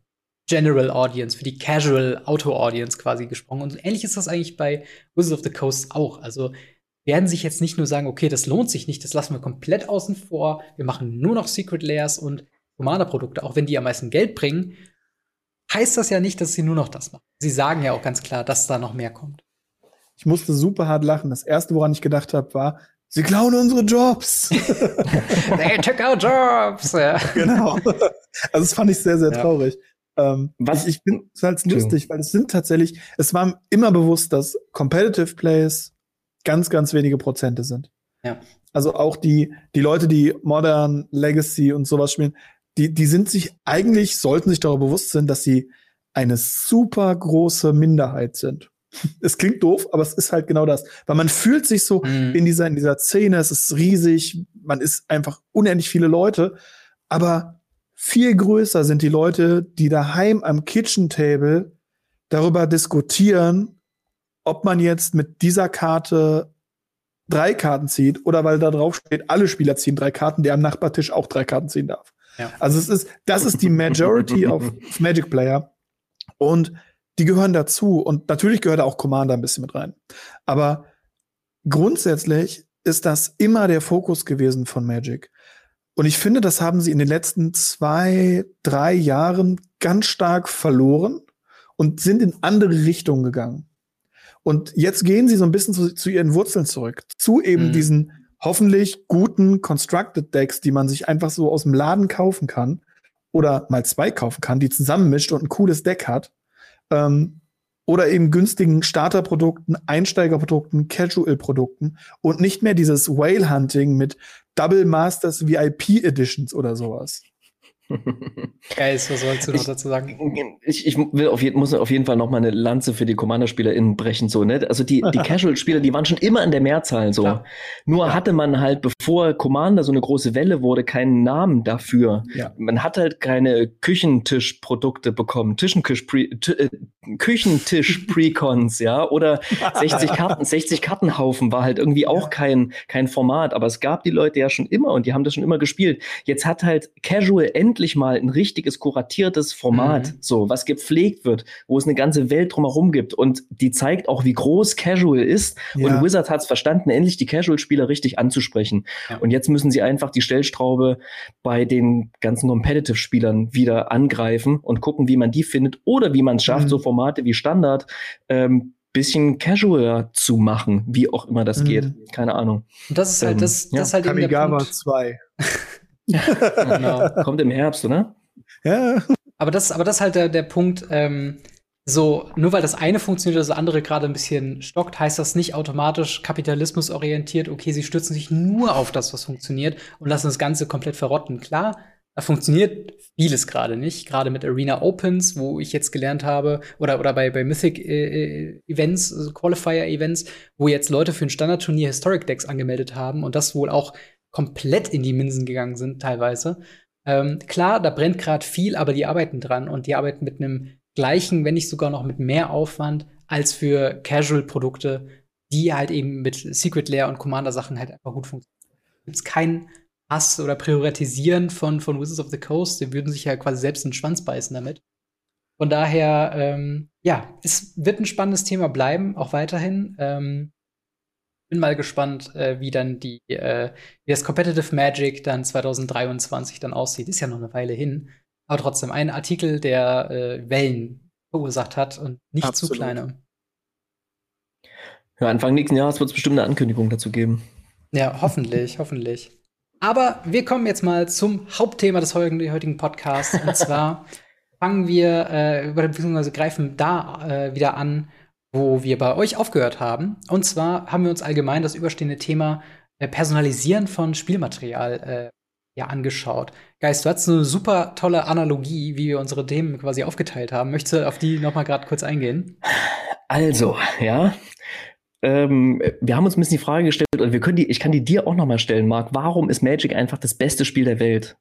General Audience, für die Casual Auto Audience quasi gesprungen. Und ähnlich ist das eigentlich bei Wizards of the Coast auch. Also werden sich jetzt nicht nur sagen, okay, das lohnt sich nicht, das lassen wir komplett außen vor. Wir machen nur noch Secret Layers und Commander-Produkte, auch wenn die am meisten Geld bringen, heißt das ja nicht, dass sie nur noch das machen. Sie sagen ja auch ganz klar, dass da noch mehr kommt. Ich musste super hart lachen. Das erste, woran ich gedacht habe, war, sie klauen unsere Jobs. They took our jobs. Ja. Genau. Also das fand ich sehr, sehr ja. traurig. Ähm, Was? Ich, ich es halt lustig, weil es sind tatsächlich, es war immer bewusst, dass Competitive Plays ganz, ganz wenige Prozente sind. Ja. Also auch die, die Leute, die Modern, Legacy und sowas spielen, die, die sind sich eigentlich, sollten sich darüber bewusst sein, dass sie eine super große Minderheit sind. Es klingt doof, aber es ist halt genau das. Weil man fühlt sich so mhm. in dieser, in dieser Szene, es ist riesig, man ist einfach unendlich viele Leute, aber viel größer sind die Leute, die daheim am Kitchen Table darüber diskutieren, ob man jetzt mit dieser Karte drei Karten zieht oder weil da drauf steht, alle Spieler ziehen drei Karten, der am Nachbartisch auch drei Karten ziehen darf. Ja. Also es ist, das ist die Majority of Magic Player. Und die gehören dazu. Und natürlich gehört auch Commander ein bisschen mit rein. Aber grundsätzlich ist das immer der Fokus gewesen von Magic. Und ich finde, das haben sie in den letzten zwei, drei Jahren ganz stark verloren und sind in andere Richtungen gegangen. Und jetzt gehen sie so ein bisschen zu, zu ihren Wurzeln zurück, zu eben mhm. diesen hoffentlich guten Constructed Decks, die man sich einfach so aus dem Laden kaufen kann oder mal zwei kaufen kann, die zusammenmischt und ein cooles Deck hat. Ähm, oder eben günstigen Starterprodukten, Einsteigerprodukten, Casual-Produkten und nicht mehr dieses Whale-Hunting mit Double Masters VIP Editions oder sowas. Geil, was sollst du noch ich, dazu sagen? Ich, ich will auf jeden, muss auf jeden Fall noch mal eine Lanze für die Commander-SpielerInnen brechen, so, ne? Also die, die Casual-Spieler, die waren schon immer in der Mehrzahl, so. Klar. Nur ja. hatte man halt, bevor Commander so eine große Welle wurde, keinen Namen dafür. Ja. Man hat halt keine Küchentisch-Produkte bekommen, äh, Küchentisch-Precons, ja? Oder 60 Karten, 60 Kartenhaufen war halt irgendwie auch ja. kein, kein Format, aber es gab die Leute ja schon immer und die haben das schon immer gespielt. Jetzt hat halt Casual endlich mal ein richtiges kuratiertes Format, mhm. so was gepflegt wird, wo es eine ganze Welt drumherum gibt und die zeigt auch, wie groß Casual ist. Ja. Und Wizard hat es verstanden, endlich die Casual-Spieler richtig anzusprechen. Und jetzt müssen sie einfach die Stellstraube bei den ganzen Competitive-Spielern wieder angreifen und gucken, wie man die findet oder wie man es schafft, mhm. so Formate wie Standard ähm, bisschen casualer zu machen, wie auch immer das mhm. geht. Keine Ahnung. Und das ist halt, das, ähm, das ja. ist halt Kamigawa 2. genau. Kommt im Herbst, oder? Ja. Aber das, aber das ist halt der, der Punkt, ähm, so, nur weil das eine funktioniert, das andere gerade ein bisschen stockt, heißt das nicht automatisch kapitalismusorientiert, okay, sie stützen sich nur auf das, was funktioniert und lassen das Ganze komplett verrotten. Klar, Da funktioniert vieles gerade nicht, gerade mit Arena Opens, wo ich jetzt gelernt habe, oder, oder bei, bei Mythic äh, äh Events, also Qualifier Events, wo jetzt Leute für ein Standardturnier Historic Decks angemeldet haben und das wohl auch komplett in die Minsen gegangen sind, teilweise. Ähm, klar, da brennt gerade viel, aber die arbeiten dran und die arbeiten mit einem gleichen, wenn nicht sogar noch mit mehr Aufwand als für Casual-Produkte, die halt eben mit Secret Lair und Commander-Sachen halt einfach gut funktionieren. Gibt es keinen Hass oder Priorisieren von, von Wizards of the Coast. Die würden sich ja quasi selbst in den Schwanz beißen damit. Von daher, ähm, ja, es wird ein spannendes Thema bleiben, auch weiterhin. Ähm, bin mal gespannt, äh, wie dann die, äh, wie das Competitive Magic dann 2023 dann aussieht. Ist ja noch eine Weile hin. Aber trotzdem ein Artikel, der äh, Wellen verursacht hat und nicht Absolut. zu kleine. Ja, Anfang nächsten Jahres wird es bestimmt eine Ankündigung dazu geben. Ja, hoffentlich, hoffentlich. Aber wir kommen jetzt mal zum Hauptthema des heutigen Podcasts. Und zwar fangen wir, äh, beziehungsweise greifen da äh, wieder an, wo wir bei euch aufgehört haben. Und zwar haben wir uns allgemein das überstehende Thema äh, Personalisieren von Spielmaterial äh, ja angeschaut. Geist, du hast eine super tolle Analogie, wie wir unsere Themen quasi aufgeteilt haben. Möchtest du auf die noch mal gerade kurz eingehen? Also, ja, ähm, wir haben uns ein bisschen die Frage gestellt, und wir können die, ich kann die dir auch nochmal stellen, Marc. Warum ist Magic einfach das beste Spiel der Welt?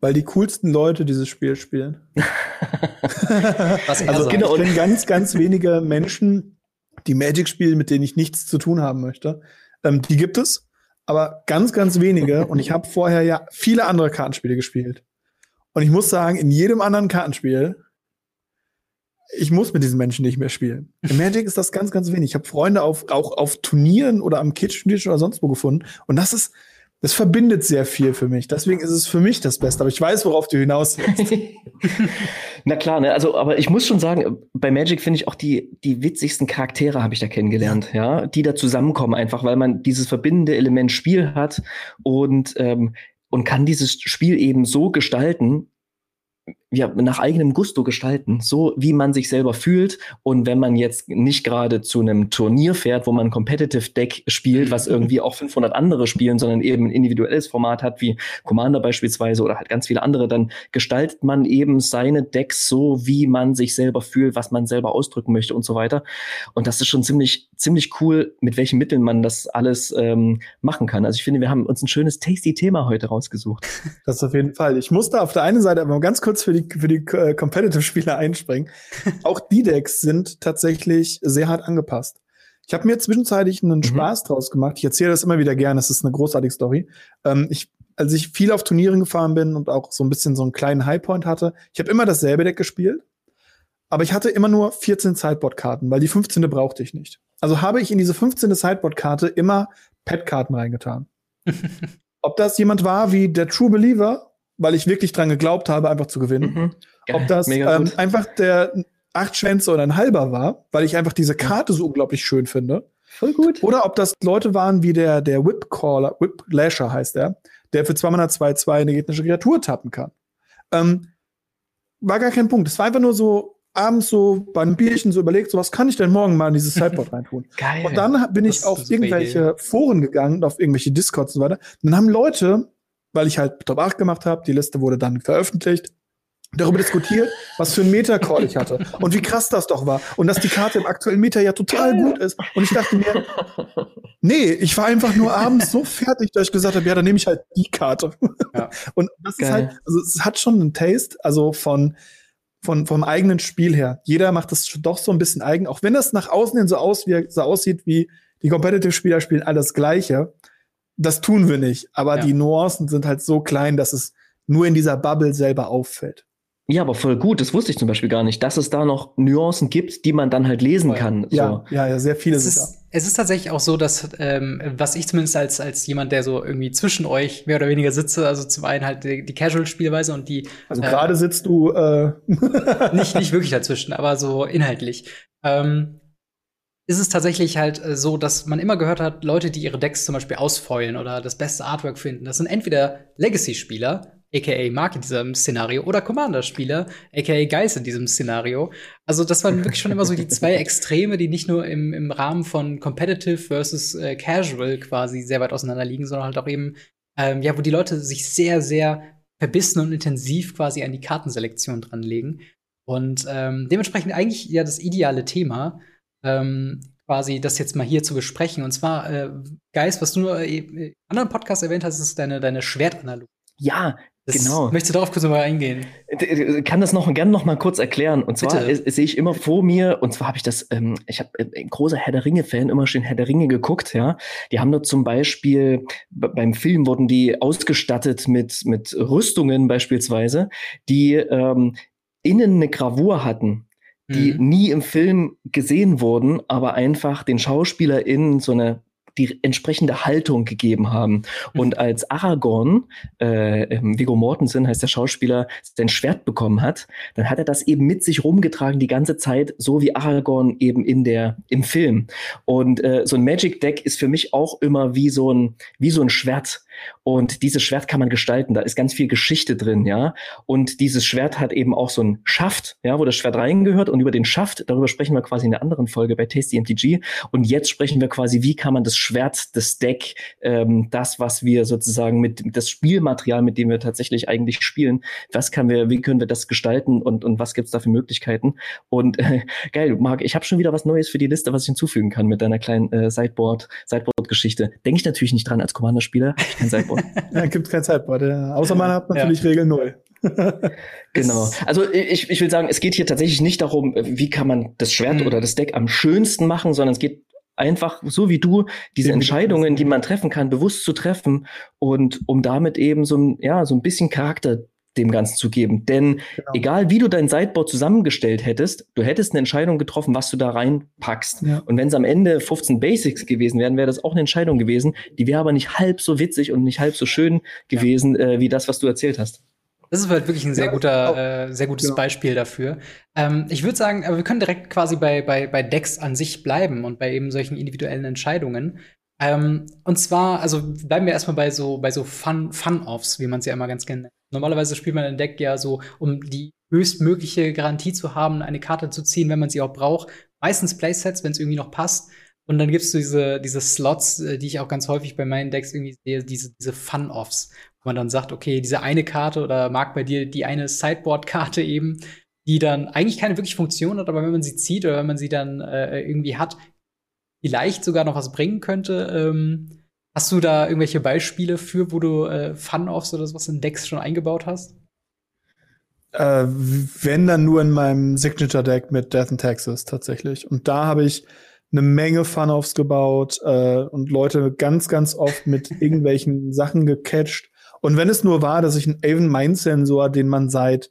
Weil die coolsten Leute dieses Spiel spielen. also genau, ich kenne ganz, ganz wenige Menschen, die Magic spielen, mit denen ich nichts zu tun haben möchte. Ähm, die gibt es, aber ganz, ganz wenige. und ich habe vorher ja viele andere Kartenspiele gespielt. Und ich muss sagen, in jedem anderen Kartenspiel ich muss mit diesen Menschen nicht mehr spielen. Im Magic ist das ganz, ganz wenig. Ich habe Freunde auf, auch auf Turnieren oder am Kitchen-Tisch oder sonst wo gefunden. Und das ist, das verbindet sehr viel für mich. Deswegen ist es für mich das Beste. Aber ich weiß, worauf du hinaus willst. Na klar, ne? Also, aber ich muss schon sagen, bei Magic finde ich auch die, die witzigsten Charaktere habe ich da kennengelernt, ja. die da zusammenkommen einfach, weil man dieses verbindende Element Spiel hat und, ähm, und kann dieses Spiel eben so gestalten, ja, nach eigenem Gusto gestalten, so wie man sich selber fühlt. Und wenn man jetzt nicht gerade zu einem Turnier fährt, wo man Competitive Deck spielt, was mhm. irgendwie auch 500 andere spielen, sondern eben ein individuelles Format hat, wie Commander beispielsweise oder halt ganz viele andere, dann gestaltet man eben seine Decks so, wie man sich selber fühlt, was man selber ausdrücken möchte und so weiter. Und das ist schon ziemlich, ziemlich cool, mit welchen Mitteln man das alles ähm, machen kann. Also ich finde, wir haben uns ein schönes tasty Thema heute rausgesucht. Das auf jeden Fall. Ich musste auf der einen Seite aber ganz kurz für die die, für die äh, Competitive-Spieler einspringen. Auch die Decks sind tatsächlich sehr hart angepasst. Ich habe mir zwischenzeitlich einen mhm. Spaß draus gemacht. Ich erzähle das immer wieder gerne. Es ist eine großartige Story. Ähm, ich, als ich viel auf Turnieren gefahren bin und auch so ein bisschen so einen kleinen Highpoint hatte, ich habe immer dasselbe Deck gespielt. Aber ich hatte immer nur 14 Sideboard-Karten, weil die 15. brauchte ich nicht. Also habe ich in diese 15. Sideboard-Karte immer Pet-Karten reingetan. Ob das jemand war wie der True Believer weil ich wirklich dran geglaubt habe, einfach zu gewinnen. Mhm. Ob das ähm, einfach der acht Schwänze oder ein halber war, weil ich einfach diese Karte so unglaublich schön finde. Voll gut. Oder ob das Leute waren wie der, der Whip Caller, Whip Lasher heißt der, der für 202 eine gegnerische Kreatur tappen kann. Ähm, war gar kein Punkt. Es war einfach nur so abends so beim Bierchen so überlegt, so was kann ich denn morgen mal in dieses Sideboard reintun? Geil. Und dann bin ich auf irgendwelche Idee. Foren gegangen, auf irgendwelche Discords und so weiter. Und dann haben Leute weil ich halt Top 8 gemacht habe. Die Liste wurde dann veröffentlicht. Darüber diskutiert, was für ein Meta-Call ich hatte und wie krass das doch war. Und dass die Karte im aktuellen Meta ja total gut ist. Und ich dachte mir, nee, ich war einfach nur abends so fertig, dass ich gesagt habe, ja, dann nehme ich halt die Karte. Ja. Und das Geil. ist halt, also es hat schon einen Taste, also von, von, vom eigenen Spiel her. Jeder macht das doch so ein bisschen eigen, auch wenn das nach außen hin so, aus, wie, so aussieht wie die Competitive-Spieler spielen alles Gleiche das tun wir nicht. Aber ja. die Nuancen sind halt so klein, dass es nur in dieser Bubble selber auffällt. Ja, aber voll gut. Das wusste ich zum Beispiel gar nicht, dass es da noch Nuancen gibt, die man dann halt lesen voll. kann. So. Ja, ja, ja, sehr viele es sind ist, da. Es ist tatsächlich auch so, dass, ähm, was ich zumindest als, als jemand, der so irgendwie zwischen euch mehr oder weniger sitze, also zum einen halt die, die Casual-Spielweise und die. Also gerade äh, sitzt du äh nicht, nicht wirklich dazwischen, aber so inhaltlich. Ähm, ist es tatsächlich halt äh, so, dass man immer gehört hat, Leute, die ihre Decks zum Beispiel ausfeulen oder das beste Artwork finden, das sind entweder Legacy-Spieler, aka Mark in diesem Szenario, oder Commander-Spieler, aka Geist in diesem Szenario. Also das waren wirklich schon immer so die zwei Extreme, die nicht nur im, im Rahmen von Competitive versus äh, Casual quasi sehr weit auseinander liegen, sondern halt auch eben ähm, ja, wo die Leute sich sehr, sehr verbissen und intensiv quasi an die Kartenselektion dranlegen. Und ähm, dementsprechend eigentlich ja das ideale Thema, ähm, quasi das jetzt mal hier zu besprechen. Und zwar, äh, Geist, was du nur äh, in anderen Podcast erwähnt hast, ist deine, deine Schwertanalogie. Ja, das genau. Möchtest du darauf kurz mal eingehen? Ich äh, kann das noch gerne noch mal kurz erklären. Und zwar sehe ich immer vor mir, und zwar habe ich das, ähm, ich habe äh, ein großer Herr der Ringe-Fan, immer schön Herr der Ringe geguckt, ja. Die haben dort zum Beispiel, beim Film wurden die ausgestattet mit, mit Rüstungen beispielsweise, die ähm, innen eine Gravur hatten die mhm. nie im Film gesehen wurden, aber einfach den SchauspielerInnen so eine die entsprechende Haltung gegeben haben. Mhm. Und als Aragorn, äh, ähm, Viggo Mortensen heißt der Schauspieler, sein Schwert bekommen hat, dann hat er das eben mit sich rumgetragen die ganze Zeit, so wie Aragorn eben in der im Film. Und äh, so ein Magic Deck ist für mich auch immer wie so ein wie so ein Schwert. Und dieses Schwert kann man gestalten. Da ist ganz viel Geschichte drin, ja. Und dieses Schwert hat eben auch so ein Schaft, ja, wo das Schwert reingehört. Und über den Schaft, darüber sprechen wir quasi in der anderen Folge bei Tasty MTG. Und jetzt sprechen wir quasi, wie kann man das Schwert, das Deck, ähm, das, was wir sozusagen mit das Spielmaterial, mit dem wir tatsächlich eigentlich spielen, was kann wir, wie können wir das gestalten und, und was gibt's da für Möglichkeiten? Und äh, geil, Marc, ich habe schon wieder was Neues für die Liste, was ich hinzufügen kann mit deiner kleinen äh, Sideboard, Sideboard-Geschichte. Denke ich natürlich nicht dran als Commander-Spieler. Kein Sideboard. ja, gibt kein Sideboard. Ja. Außer man hat natürlich ja. Regel 0. genau. Also ich, ich will sagen, es geht hier tatsächlich nicht darum, wie kann man das Schwert mhm. oder das Deck am schönsten machen, sondern es geht einfach so wie du diese Entscheidungen, die man treffen kann, bewusst zu treffen und um damit eben so ein, ja, so ein bisschen Charakter dem Ganzen zu geben. Denn genau. egal wie du dein Sideboard zusammengestellt hättest, du hättest eine Entscheidung getroffen, was du da reinpackst. Ja. Und wenn es am Ende 15 Basics gewesen wären, wäre das auch eine Entscheidung gewesen. Die wäre aber nicht halb so witzig und nicht halb so schön gewesen, ja. äh, wie das, was du erzählt hast. Das ist halt wirklich ein sehr ja, guter, äh, sehr gutes ja. Beispiel dafür. Ähm, ich würde sagen, wir können direkt quasi bei, bei, bei Decks an sich bleiben und bei eben solchen individuellen Entscheidungen. Ähm, und zwar, also bleiben wir erstmal bei so, bei so Fun, Fun-Offs, wie man es ja immer ganz gerne nennt. Normalerweise spielt man ein Deck ja so, um die höchstmögliche Garantie zu haben, eine Karte zu ziehen, wenn man sie auch braucht. Meistens Playsets, wenn es irgendwie noch passt. Und dann gibt's so diese, diese Slots, äh, die ich auch ganz häufig bei meinen Decks irgendwie sehe, diese, diese Fun-Offs, wo man dann sagt, okay, diese eine Karte oder mag bei dir die eine Sideboard-Karte eben, die dann eigentlich keine wirkliche Funktion hat, aber wenn man sie zieht oder wenn man sie dann äh, irgendwie hat, vielleicht sogar noch was bringen könnte. Ähm, hast du da irgendwelche Beispiele für, wo du äh, Fun-Offs oder sowas in Decks schon eingebaut hast? Äh, wenn dann nur in meinem Signature-Deck mit Death and Taxes tatsächlich. Und da habe ich eine Menge Fun-Offs gebaut äh, und Leute ganz, ganz oft mit irgendwelchen Sachen gecatcht. Und wenn es nur war, dass ich einen Avon Mind Sensor, den man seit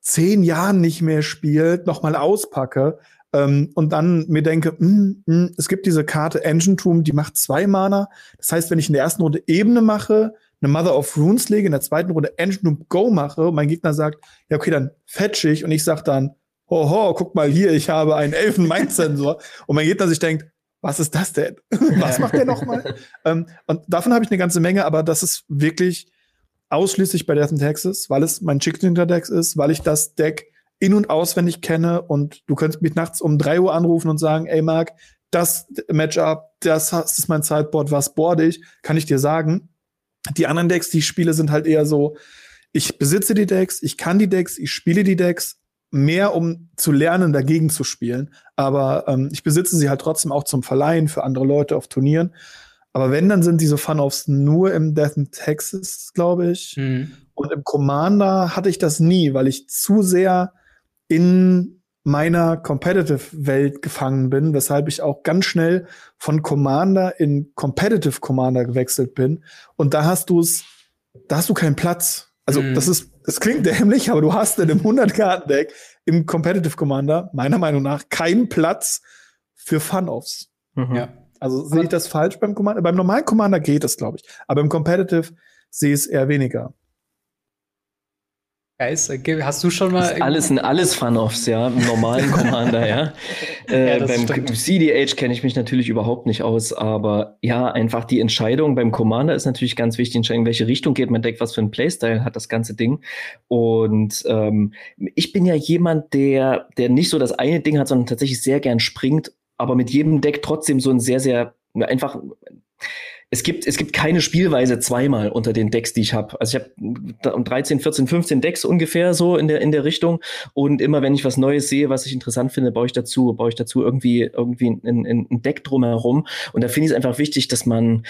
zehn Jahren nicht mehr spielt, noch mal auspacke, ähm, und dann mir denke, mh, mh, hm, es gibt diese Karte Engine Tomb, die macht zwei Mana. Das heißt, wenn ich in der ersten Runde Ebene mache, eine Mother of Runes lege, in der zweiten Runde Engine Tomb Go mache und mein Gegner sagt, ja, okay, dann fetch ich und ich sag dann, hoho, guck mal hier, ich habe einen Elfen Mind Sensor und mein Gegner sich denkt, was ist das denn? was macht der nochmal? ähm, und davon habe ich eine ganze Menge, aber das ist wirklich ausschließlich bei Death in Texas, weil es mein Chicken Deck ist, weil ich das Deck in- und auswendig kenne und du könntest mich nachts um drei Uhr anrufen und sagen, ey Marc, das Matchup, das ist mein Sideboard, was board ich, kann ich dir sagen. Die anderen Decks, die ich spiele, sind halt eher so, ich besitze die Decks, ich kann die Decks, ich spiele die Decks, mehr um zu lernen, dagegen zu spielen. Aber ähm, ich besitze sie halt trotzdem auch zum Verleihen für andere Leute auf Turnieren. Aber wenn, dann sind diese Fun-Offs nur im Death in Texas, glaube ich. Mhm. Und im Commander hatte ich das nie, weil ich zu sehr in meiner Competitive-Welt gefangen bin, weshalb ich auch ganz schnell von Commander in Competitive Commander gewechselt bin. Und da hast du es, da hast du keinen Platz. Also mm. das ist, das klingt dämlich, aber du hast in einem 100-Karten-Deck im Competitive Commander meiner Meinung nach keinen Platz für Fun-Offs. Mhm. Ja. Also sehe ich das falsch beim Commander? Beim normalen Commander geht es, glaube ich. Aber im Competitive sehe ich es eher weniger. Äh, hast du schon mal. alles sind alles Fun-Offs, ja, im normalen Commander, ja. Äh, ja beim stimmt. CDH kenne ich mich natürlich überhaupt nicht aus, aber ja, einfach die Entscheidung beim Commander ist natürlich ganz wichtig, entscheiden, in welche Richtung geht mein Deck, was für ein Playstyle hat das ganze Ding. Und ähm, ich bin ja jemand, der, der nicht so das eine Ding hat, sondern tatsächlich sehr gern springt, aber mit jedem Deck trotzdem so ein sehr, sehr einfach es gibt, es gibt keine Spielweise zweimal unter den Decks, die ich habe. Also ich habe um 13, 14, 15 Decks ungefähr so in der, in der Richtung. Und immer wenn ich was Neues sehe, was ich interessant finde, baue ich dazu, baue ich dazu irgendwie, irgendwie ein, ein, ein Deck drumherum. Und da finde ich es einfach wichtig, dass man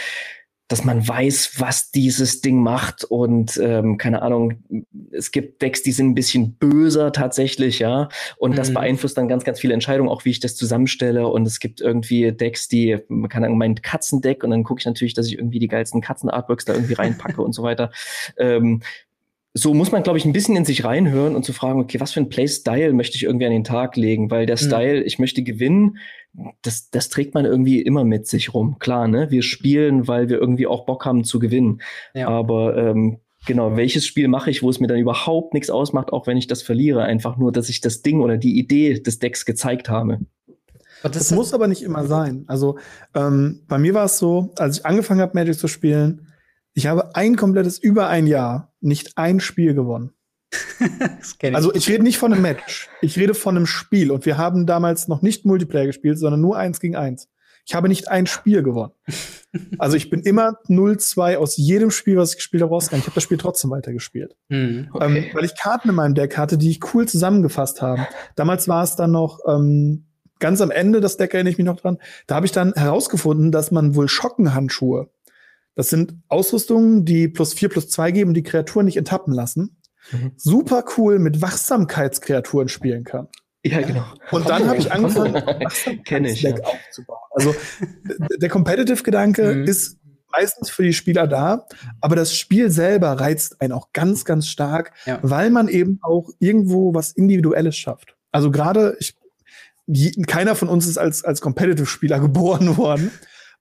dass man weiß, was dieses Ding macht und ähm, keine Ahnung, es gibt Decks, die sind ein bisschen böser tatsächlich, ja, und mhm. das beeinflusst dann ganz, ganz viele Entscheidungen, auch wie ich das zusammenstelle und es gibt irgendwie Decks, die, man kann sagen, mein Katzendeck und dann gucke ich natürlich, dass ich irgendwie die geilsten Katzenartworks da irgendwie reinpacke und so weiter. Ähm, so muss man, glaube ich, ein bisschen in sich reinhören und zu fragen, okay, was für ein Playstyle möchte ich irgendwie an den Tag legen? Weil der mhm. Style, ich möchte gewinnen, das, das trägt man irgendwie immer mit sich rum. Klar, ne? Wir spielen, weil wir irgendwie auch Bock haben zu gewinnen. Ja. Aber ähm, genau, welches Spiel mache ich, wo es mir dann überhaupt nichts ausmacht, auch wenn ich das verliere? Einfach nur, dass ich das Ding oder die Idee des Decks gezeigt habe. Das, das muss aber nicht immer sein. Also ähm, bei mir war es so, als ich angefangen habe, Magic zu spielen, ich habe ein komplettes über ein Jahr nicht ein Spiel gewonnen. ich. Also ich rede nicht von einem Match. Ich rede von einem Spiel. Und wir haben damals noch nicht Multiplayer gespielt, sondern nur eins gegen eins. Ich habe nicht ein Spiel gewonnen. Also ich bin immer 0-2 aus jedem Spiel, was ich gespielt habe, rausgegangen. Ich habe das Spiel trotzdem weitergespielt. Mm, okay. ähm, weil ich Karten in meinem Deck hatte, die ich cool zusammengefasst habe. Damals war es dann noch ähm, ganz am Ende, das Deck erinnere ich mich noch dran, da habe ich dann herausgefunden, dass man wohl Schockenhandschuhe das sind Ausrüstungen, die plus vier plus zwei geben, die Kreaturen nicht enttappen lassen. Mhm. Super cool mit Wachsamkeitskreaturen spielen kann. Ja, genau. Und dann habe ich angefangen, Kenn ich, ja. aufzubauen. Also der Competitive-Gedanke mhm. ist meistens für die Spieler da, aber das Spiel selber reizt einen auch ganz, ganz stark, ja. weil man eben auch irgendwo was Individuelles schafft. Also gerade, keiner von uns ist als, als Competitive-Spieler geboren worden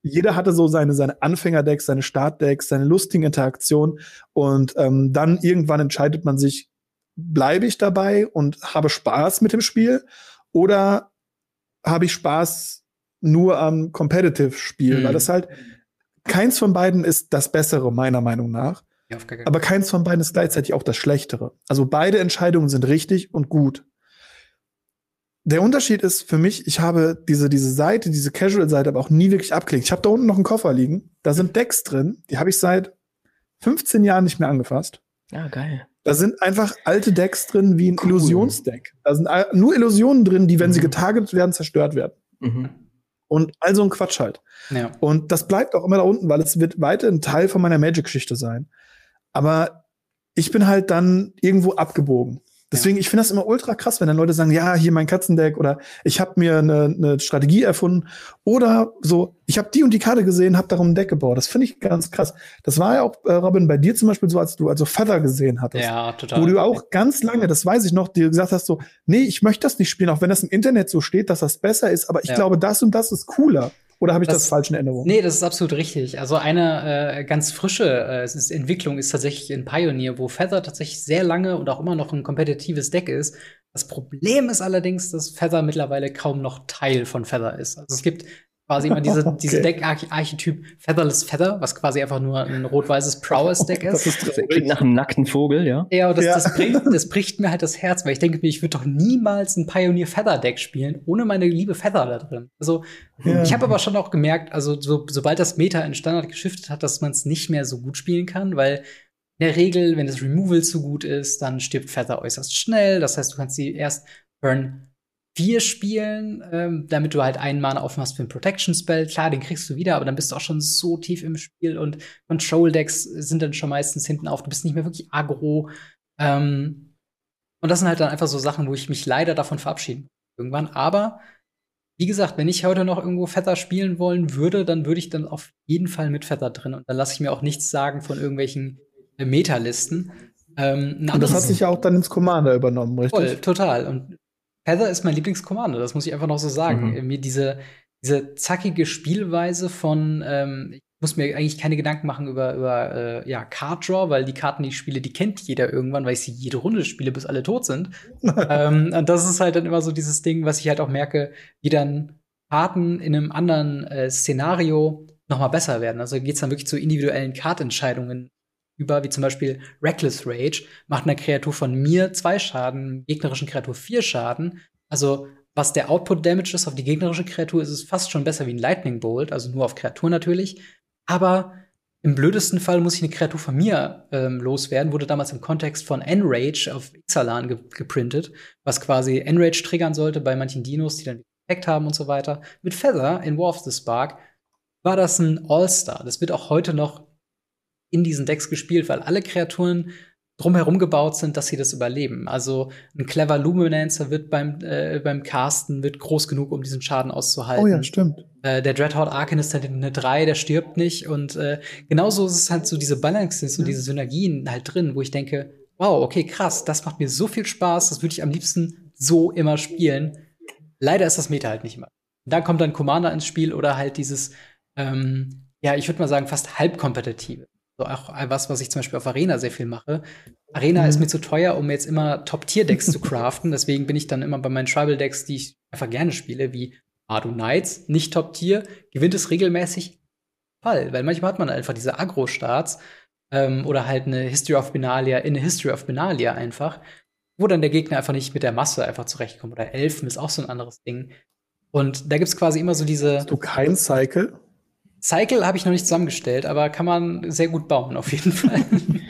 jeder hatte so seine, seine Anfängerdecks, seine Startdecks, seine lustigen Interaktionen und ähm, dann irgendwann entscheidet man sich, bleibe ich dabei und habe Spaß mit dem Spiel oder habe ich Spaß nur am Competitive-Spiel, mhm. weil das halt keins von beiden ist das Bessere, meiner Meinung nach. Ja, aber keins von beiden ist gleichzeitig auch das Schlechtere. Also beide Entscheidungen sind richtig und gut der Unterschied ist für mich, ich habe diese, diese Seite, diese Casual-Seite aber auch nie wirklich abgelegt. Ich habe da unten noch einen Koffer liegen. Da sind Decks drin, die habe ich seit 15 Jahren nicht mehr angefasst. Ah, geil. Da sind einfach alte Decks drin wie ein cool. Illusionsdeck. Da sind nur Illusionen drin, die, wenn mhm. sie getargetet werden, zerstört werden. Mhm. Und also ein Quatsch halt. Ja. Und das bleibt auch immer da unten, weil es wird weiter ein Teil von meiner Magic-Geschichte sein. Aber ich bin halt dann irgendwo abgebogen. Deswegen, ja. ich finde das immer ultra krass, wenn dann Leute sagen, ja, hier mein Katzendeck oder ich habe mir eine, eine Strategie erfunden oder so, ich habe die und die Karte gesehen, habe darum ein Deck gebaut. Das finde ich ganz krass. Das war ja auch, äh, Robin, bei dir zum Beispiel so, als du also Feather gesehen hattest. Ja, total. Wo du auch ganz lange, das weiß ich noch, dir gesagt hast so, nee, ich möchte das nicht spielen, auch wenn das im Internet so steht, dass das besser ist, aber ich ja. glaube, das und das ist cooler. Oder habe ich das, das, falsch in Erinnerung? Nee, das ist absolut richtig. Also eine äh, ganz frische äh, ist Entwicklung ist tatsächlich in Pioneer, wo Feather tatsächlich sehr lange und auch immer noch ein kompetitives Deck ist. Das Problem ist allerdings, dass Feather mittlerweile kaum noch Teil von Feather ist. Also es gibt quasi immer diese, okay. diese Deck-Archetyp Featherless Feather, was quasi einfach nur ein rot-weißes Prowess-Deck ist. Das ist klingt nach einem nackten Vogel, ja. Ja, das, ja. Das, bricht, das bricht mir halt das Herz, weil ich denke mir, ich würde doch niemals ein Pioneer Feather Deck spielen, ohne meine liebe Feather da drin. Also, ja. ich habe aber schon auch gemerkt, also so, sobald das Meta in Standard geschiftet hat, dass man es nicht mehr so gut spielen kann, weil in der Regel, wenn das Removal zu gut ist, dann stirbt Feather äußerst schnell. Das heißt, du kannst sie erst Burn vier spielen, ähm, damit du halt einen Mana aufmachst für einen Protection Spell. Klar, den kriegst du wieder, aber dann bist du auch schon so tief im Spiel und Control Decks sind dann schon meistens hinten auf. Du bist nicht mehr wirklich aggro. Ähm, und das sind halt dann einfach so Sachen, wo ich mich leider davon verabschieden irgendwann. Aber wie gesagt, wenn ich heute noch irgendwo fetter spielen wollen würde, dann würde ich dann auf jeden Fall mit fetter drin. Und dann lasse ich mir auch nichts sagen von irgendwelchen äh, Metalisten. Ähm, und das hat sich ja auch dann ins Commander übernommen, richtig? Voll, total. Und Heather ist mein Lieblingskommando, das muss ich einfach noch so sagen. Mhm. Mir diese, diese zackige Spielweise von, ähm, ich muss mir eigentlich keine Gedanken machen über, über äh, ja, Card Draw, weil die Karten, die ich spiele, die kennt jeder irgendwann, weil ich sie jede Runde spiele, bis alle tot sind. ähm, und das ist halt dann immer so dieses Ding, was ich halt auch merke, wie dann Karten in einem anderen äh, Szenario noch mal besser werden. Also geht es dann wirklich zu individuellen Kartentscheidungen über, wie zum Beispiel Reckless Rage, macht einer Kreatur von mir zwei Schaden, gegnerischen Kreatur vier Schaden. Also, was der Output Damage ist auf die gegnerische Kreatur, ist es fast schon besser wie ein Lightning Bolt, also nur auf Kreatur natürlich. Aber im blödesten Fall muss ich eine Kreatur von mir ähm, loswerden. Wurde damals im Kontext von Enrage auf Ixalan ge geprintet, was quasi Enrage triggern sollte bei manchen Dinos, die dann Effekt haben und so weiter. Mit Feather in War of the Spark war das ein All-Star. Das wird auch heute noch in diesen Decks gespielt, weil alle Kreaturen drumherum gebaut sind, dass sie das überleben. Also ein clever Luminancer wird beim, äh, beim Casten wird groß genug, um diesen Schaden auszuhalten. Oh ja, stimmt. Äh, der Dreadhorde Arken ist halt eine 3, der stirbt nicht. Und äh, genauso ist es halt so diese Balances und diese Synergien halt drin, wo ich denke, wow, okay, krass, das macht mir so viel Spaß, das würde ich am liebsten so immer spielen. Leider ist das Meta halt nicht immer. Und dann kommt dann Commander ins Spiel oder halt dieses, ähm, ja, ich würde mal sagen, fast halbkompetitive. So auch was, was ich zum Beispiel auf Arena sehr viel mache. Arena mhm. ist mir zu teuer, um jetzt immer Top-Tier-Decks zu craften. Deswegen bin ich dann immer bei meinen Tribal-Decks, die ich einfach gerne spiele, wie Ardu Knights, nicht Top-Tier, gewinnt es regelmäßig Fall. Weil manchmal hat man einfach diese Agro-Starts ähm, oder halt eine History of Benalia in eine History of Benalia einfach, wo dann der Gegner einfach nicht mit der Masse einfach zurechtkommt. Oder Elfen ist auch so ein anderes Ding. Und da gibt's quasi immer so diese. Hast du kein Cycle? Cycle habe ich noch nicht zusammengestellt, aber kann man sehr gut bauen, auf jeden Fall.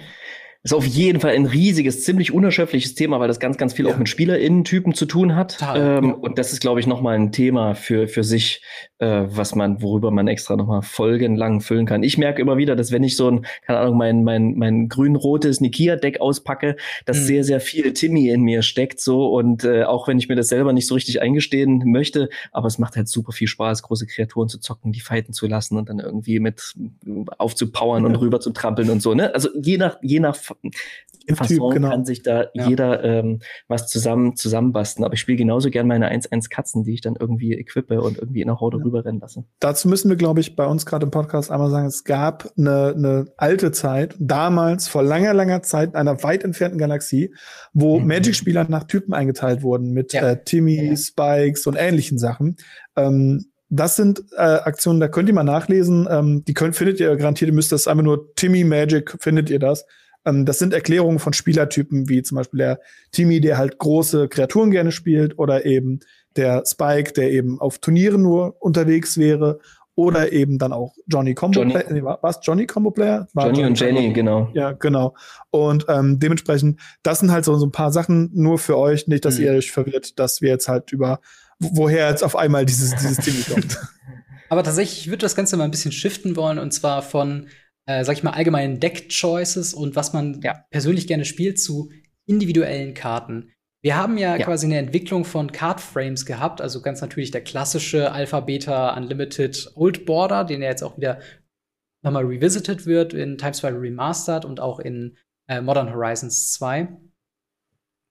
ist auf jeden Fall ein riesiges, ziemlich unerschöpfliches Thema, weil das ganz, ganz viel ja. auch mit SpielerInnen-Typen zu tun hat. Ähm, ja. Und das ist, glaube ich, nochmal ein Thema für, für sich, äh, was man, worüber man extra nochmal folgenlang füllen kann. Ich merke immer wieder, dass wenn ich so ein, keine Ahnung, mein, mein, mein grün-rotes Nikia-Deck auspacke, dass mhm. sehr, sehr viel Timmy in mir steckt, so. Und äh, auch wenn ich mir das selber nicht so richtig eingestehen möchte, aber es macht halt super viel Spaß, große Kreaturen zu zocken, die fighten zu lassen und dann irgendwie mit aufzupowern ja. und rüber zu trampeln und so, ne? Also je nach, je nach Fasson typ, genau. kann sich da ja. jeder ähm, was zusammen zusammenbasteln. Aber ich spiele genauso gern meine 1-1 Katzen, die ich dann irgendwie equippe und irgendwie in der Horde ja. rüberrennen lasse. Dazu müssen wir, glaube ich, bei uns gerade im Podcast einmal sagen, es gab eine, eine alte Zeit, damals vor langer, langer Zeit in einer weit entfernten Galaxie, wo mhm. Magic-Spieler nach Typen eingeteilt wurden mit ja. äh, Timmy, Spikes und ähnlichen Sachen. Ähm, das sind äh, Aktionen, da könnt ihr mal nachlesen. Ähm, die könnt, findet ihr garantiert, ihr müsst das einfach nur Timmy Magic, findet ihr das. Ähm, das sind Erklärungen von Spielertypen, wie zum Beispiel der Timmy, der halt große Kreaturen gerne spielt, oder eben der Spike, der eben auf Turnieren nur unterwegs wäre, oder eben dann auch Johnny Combo Johnny. Player. Nee, was? Johnny Combo Player? War Johnny, Johnny und Jenny, Combo. genau. Ja, genau. Und ähm, dementsprechend, das sind halt so, so ein paar Sachen nur für euch, nicht, dass mhm. ihr euch verwirrt, dass wir jetzt halt über, woher jetzt auf einmal dieses, dieses Timmy kommt. Aber tatsächlich, ich würde das Ganze mal ein bisschen shiften wollen, und zwar von äh, sag ich mal, allgemeinen Deck-Choices und was man ja. persönlich gerne spielt zu individuellen Karten. Wir haben ja, ja, quasi eine Entwicklung von Card-Frames gehabt, also ganz natürlich der klassische Alpha, Beta, Unlimited Old Border, den ja jetzt auch wieder nochmal revisited wird in Times 2 Remastered und auch in äh, Modern Horizons 2.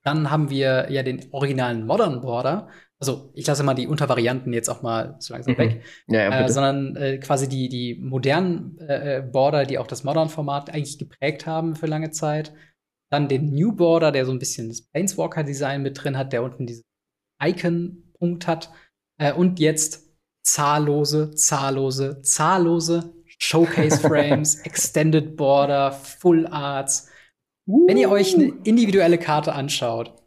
Dann haben wir ja den originalen Modern Border, also ich lasse mal die Untervarianten jetzt auch mal so langsam mhm. weg, ja, ja, äh, sondern äh, quasi die, die modernen äh, äh, Border, die auch das Modern-Format eigentlich geprägt haben für lange Zeit. Dann den New Border, der so ein bisschen das Planeswalker-Design mit drin hat, der unten diesen Icon-Punkt hat. Äh, und jetzt zahllose, zahllose, zahllose Showcase-Frames, Extended Border, Full Arts. Uh. Wenn ihr euch eine individuelle Karte anschaut,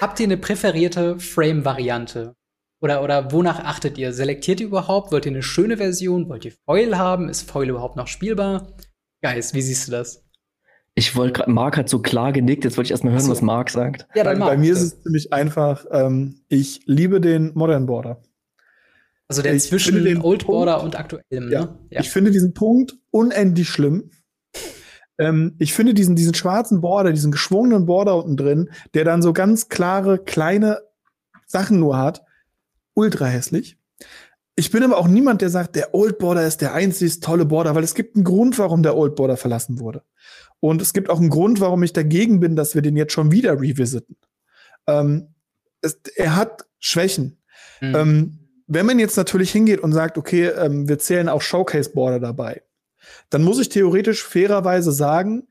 Habt ihr eine präferierte Frame-Variante? Oder, oder wonach achtet ihr? Selektiert ihr überhaupt? Wollt ihr eine schöne Version? Wollt ihr Foil haben? Ist Foil überhaupt noch spielbar? Geist, wie siehst du das? Ich wollte gerade, Marc hat so klar genickt, jetzt wollte ich erstmal hören, so. was Marc sagt. Ja, dann bei, bei mir ist es ziemlich einfach. Ähm, ich liebe den Modern Border. Also der ich zwischen den Old Border und aktuellem, ja. Ne? ja. Ich finde diesen Punkt unendlich schlimm. Ähm, ich finde diesen, diesen schwarzen Border, diesen geschwungenen Border unten drin, der dann so ganz klare, kleine Sachen nur hat, ultra hässlich. Ich bin aber auch niemand, der sagt, der Old Border ist der einzig tolle Border, weil es gibt einen Grund, warum der Old Border verlassen wurde. Und es gibt auch einen Grund, warum ich dagegen bin, dass wir den jetzt schon wieder revisiten. Ähm, es, er hat Schwächen. Mhm. Ähm, wenn man jetzt natürlich hingeht und sagt, okay, ähm, wir zählen auch Showcase Border dabei, dann muss ich theoretisch fairerweise sagen,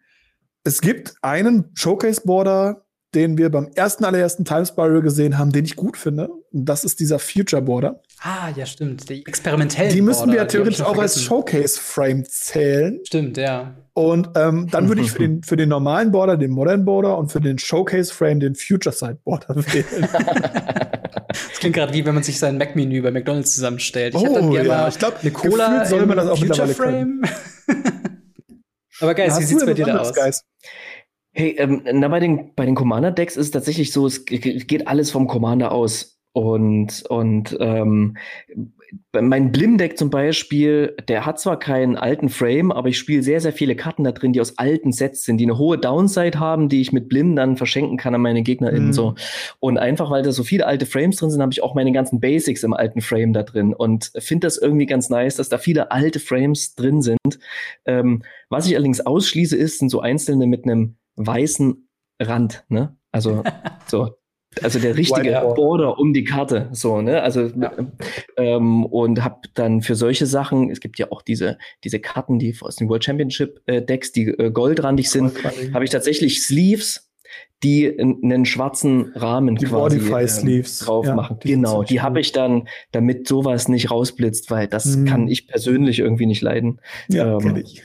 es gibt einen Showcase-Border, den wir beim ersten allerersten Time Spiral gesehen haben, den ich gut finde. Und das ist dieser Future Border. Ah, ja, stimmt. Die experimentellen Die müssen wir ja theoretisch auch als Showcase-Frame zählen. Stimmt, ja. Und ähm, dann würde ich für den, für den normalen Border den Modern Border und für den Showcase-Frame den Future Side Border wählen. das klingt gerade wie wenn man sich sein Mac-Menü bei McDonalds zusammenstellt. Ich oh, dann gerne ja. mal ich glaub, eine Cola soll man das auch Future Frame. Aber Guys, wie sieht's bei dir da aus? Guys? Hey, ähm, na, bei den, bei den Commander-Decks ist es tatsächlich so, es geht alles vom Commander aus. Und, und ähm, mein Blim-Deck zum Beispiel, der hat zwar keinen alten Frame, aber ich spiele sehr, sehr viele Karten da drin, die aus alten Sets sind, die eine hohe Downside haben, die ich mit Blim dann verschenken kann an meine GegnerInnen. Mhm. So. Und einfach, weil da so viele alte Frames drin sind, habe ich auch meine ganzen Basics im alten Frame da drin und finde das irgendwie ganz nice, dass da viele alte Frames drin sind. Ähm, was ich allerdings ausschließe, ist, sind so einzelne mit einem weißen Rand, ne? Also so also der richtige Whiteboard. Border um die Karte, so, ne? Also ja. ähm, und habe dann für solche Sachen, es gibt ja auch diese diese Karten, die aus den World Championship äh, Decks, die äh, goldrandig sind, habe ich tatsächlich Sleeves, die einen schwarzen Rahmen die quasi äh, Sleeves. drauf ja, machen. Die genau, die habe ich dann, damit sowas nicht rausblitzt, weil das hm. kann ich persönlich irgendwie nicht leiden. Ja, ähm, ich.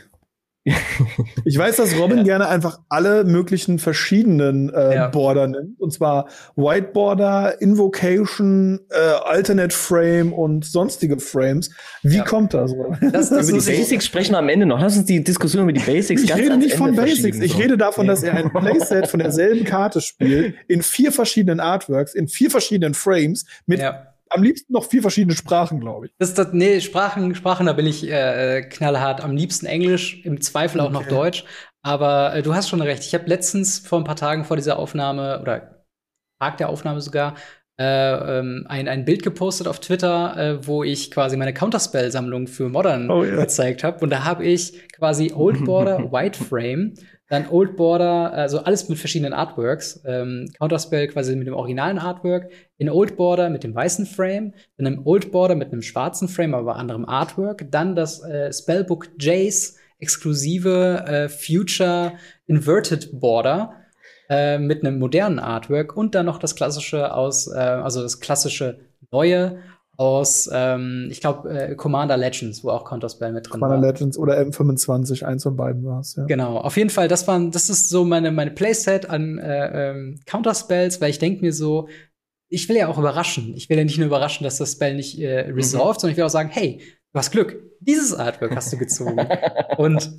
Ich weiß, dass Robin ja. gerne einfach alle möglichen verschiedenen äh, ja. Border nimmt. Und zwar White Border, Invocation, äh, Alternate Frame und sonstige Frames. Wie ja. kommt das? das, das über die Basics sprechen wir am Ende noch. Lass uns die Diskussion über die Basics ich ganz Ich rede nicht von Basics. Ich rede davon, dass er ein Playset von derselben Karte spielt, in vier verschiedenen Artworks, in vier verschiedenen Frames, mit am liebsten noch vier verschiedene Sprachen, glaube ich. Das, das, nee, Sprachen, Sprachen, da bin ich äh, knallhart. Am liebsten Englisch, im Zweifel auch okay. noch Deutsch. Aber äh, du hast schon recht. Ich habe letztens vor ein paar Tagen vor dieser Aufnahme oder Tag der Aufnahme sogar äh, ähm, ein, ein Bild gepostet auf Twitter, äh, wo ich quasi meine Counterspell-Sammlung für Modern oh, yeah. gezeigt habe. Und da habe ich quasi Old Border White Frame dann Old Border, also alles mit verschiedenen Artworks. Ähm, Counterspell quasi mit dem originalen Artwork. In Old Border mit dem weißen Frame. Dann im Old Border mit einem schwarzen Frame, aber anderem Artwork. Dann das äh, Spellbook Jace exklusive äh, Future Inverted Border äh, mit einem modernen Artwork. Und dann noch das klassische aus, äh, also das klassische neue aus, ähm, ich glaube, äh, Commander Legends, wo auch Counterspell mit drin Commander war. Commander Legends oder M25, eins von beiden war es, ja. Genau, auf jeden Fall, das waren, das ist so meine, meine Playset an äh, ähm, Counterspells, weil ich denke mir so, ich will ja auch überraschen. Ich will ja nicht nur überraschen, dass das Spell nicht äh, resolved, mhm. sondern ich will auch sagen, hey, du hast Glück. Dieses Artwork hast du gezogen. und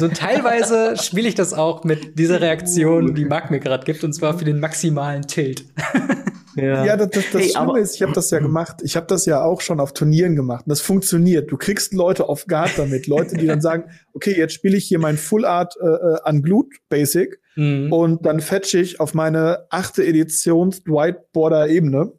so teilweise spiele ich das auch mit dieser Reaktion, die Marc mir gerade gibt, und zwar für den maximalen Tilt. Ja, ja das, das, das hey, Schlimme ist, ich habe das ja gemacht. Ich habe das ja auch schon auf Turnieren gemacht. Und das funktioniert. Du kriegst Leute auf Guard damit. Leute, die dann sagen, okay, jetzt spiele ich hier mein Full Art äh, äh Unglued Basic mhm. und dann fetche ich auf meine achte Editions Whiteboarder Ebene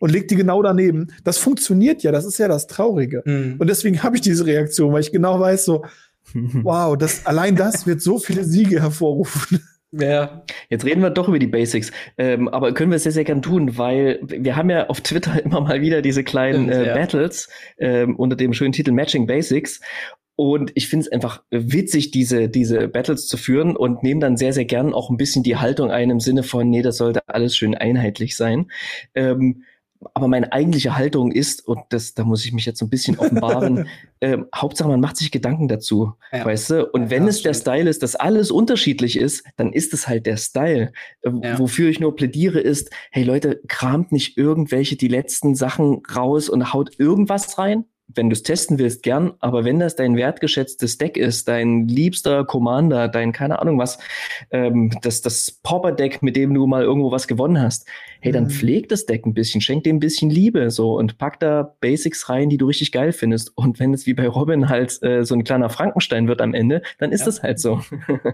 und leg die genau daneben. Das funktioniert ja. Das ist ja das Traurige. Mhm. Und deswegen habe ich diese Reaktion, weil ich genau weiß, so, wow, das, allein das wird so viele Siege hervorrufen. Ja. Jetzt reden wir doch über die Basics. Ähm, aber können wir sehr, sehr gern tun, weil wir haben ja auf Twitter immer mal wieder diese kleinen äh, ja. Battles ähm, unter dem schönen Titel Matching Basics. Und ich finde es einfach witzig, diese, diese Battles zu führen und nehme dann sehr, sehr gern auch ein bisschen die Haltung ein im Sinne von, nee, das sollte alles schön einheitlich sein. Ähm, aber meine eigentliche Haltung ist, und das, da muss ich mich jetzt so ein bisschen offenbaren, äh, Hauptsache man macht sich Gedanken dazu, ja. weißt du? Und ja, wenn es der Style ist, dass alles unterschiedlich ist, dann ist es halt der Style. Äh, ja. Wofür ich nur plädiere ist, hey Leute, kramt nicht irgendwelche die letzten Sachen raus und haut irgendwas rein, wenn du es testen willst, gern, aber wenn das dein wertgeschätztes Deck ist, dein liebster Commander, dein keine Ahnung was, ähm, das, das Popper-Deck, mit dem du mal irgendwo was gewonnen hast, hey, dann mhm. pfleg das Deck ein bisschen, schenk dem ein bisschen Liebe so und pack da Basics rein, die du richtig geil findest. Und wenn es wie bei Robin halt äh, so ein kleiner Frankenstein wird am Ende, dann ist ja. das halt so.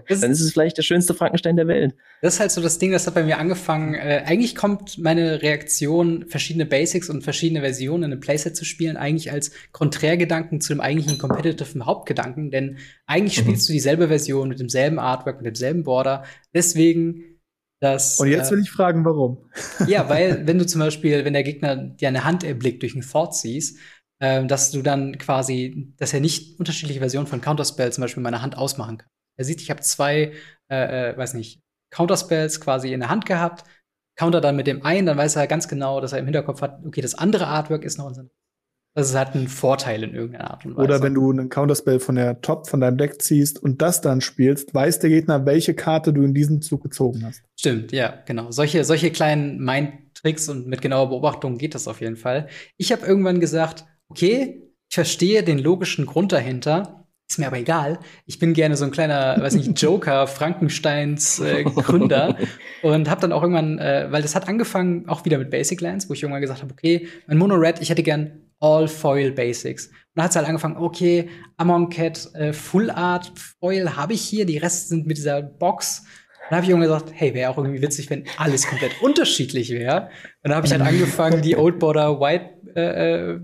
Das dann ist es vielleicht der schönste Frankenstein der Welt. Das ist halt so das Ding, das hat bei mir angefangen. Äh, eigentlich kommt meine Reaktion, verschiedene Basics und verschiedene Versionen in einem Playset zu spielen, eigentlich als Konträrgedanken zu dem eigentlichen competitive Hauptgedanken, denn eigentlich mhm. spielst du dieselbe Version mit demselben Artwork, mit demselben Border. Deswegen dass, Und jetzt will ich fragen, warum. ja, weil wenn du zum Beispiel, wenn der Gegner dir eine Hand erblickt durch einen Thought siehst, äh, dass du dann quasi, dass er nicht unterschiedliche Versionen von Counterspell zum Beispiel in meiner Hand ausmachen kann. Er sieht, ich habe zwei, äh, äh, weiß nicht, Counterspells quasi in der Hand gehabt, counter dann mit dem einen, dann weiß er ganz genau, dass er im Hinterkopf hat, okay, das andere Artwork ist noch in seinem das hat einen Vorteil in irgendeiner Art und Weise. Oder wenn du einen Counterspell von der Top von deinem Deck ziehst und das dann spielst, weiß der Gegner, welche Karte du in diesem Zug gezogen hast. Stimmt, ja, genau. Solche, solche kleinen Mind Tricks und mit genauer Beobachtung geht das auf jeden Fall. Ich habe irgendwann gesagt, okay, ich verstehe den logischen Grund dahinter, ist mir aber egal. Ich bin gerne so ein kleiner, weiß nicht, Joker, Frankensteins äh, Gründer und habe dann auch irgendwann, äh, weil das hat angefangen auch wieder mit Basic Lands, wo ich irgendwann gesagt habe, okay, mein Mono Red, ich hätte gern All Foil Basics. Und dann hat es halt angefangen, okay, Amon Cat äh, Full Art Foil habe ich hier, die Rest sind mit dieser Box. Dann habe ich irgendwann gesagt, hey, wäre auch irgendwie witzig, wenn alles komplett unterschiedlich wäre. Und dann habe ich halt angefangen, die Old Border White äh, äh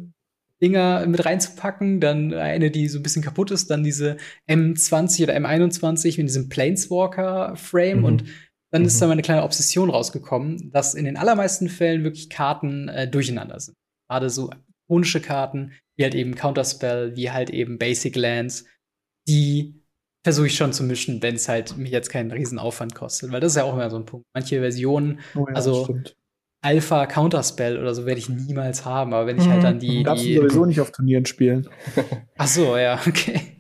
Dinger mit reinzupacken, dann eine, die so ein bisschen kaputt ist, dann diese M20 oder M21 mit diesem Planeswalker-Frame mhm. und dann mhm. ist da meine kleine Obsession rausgekommen, dass in den allermeisten Fällen wirklich Karten äh, durcheinander sind. Gerade so ikonische Karten, wie halt eben Counterspell, wie halt eben Basic Lands, die versuche ich schon zu mischen, wenn es halt mir jetzt keinen riesen Aufwand kostet, weil das ist ja auch immer so ein Punkt. Manche Versionen, oh ja, also stimmt. Alpha Counterspell oder so werde ich niemals haben, aber wenn ich halt mhm. dann die. Darfst du sowieso nicht auf Turnieren spielen. Ach so, ja, okay.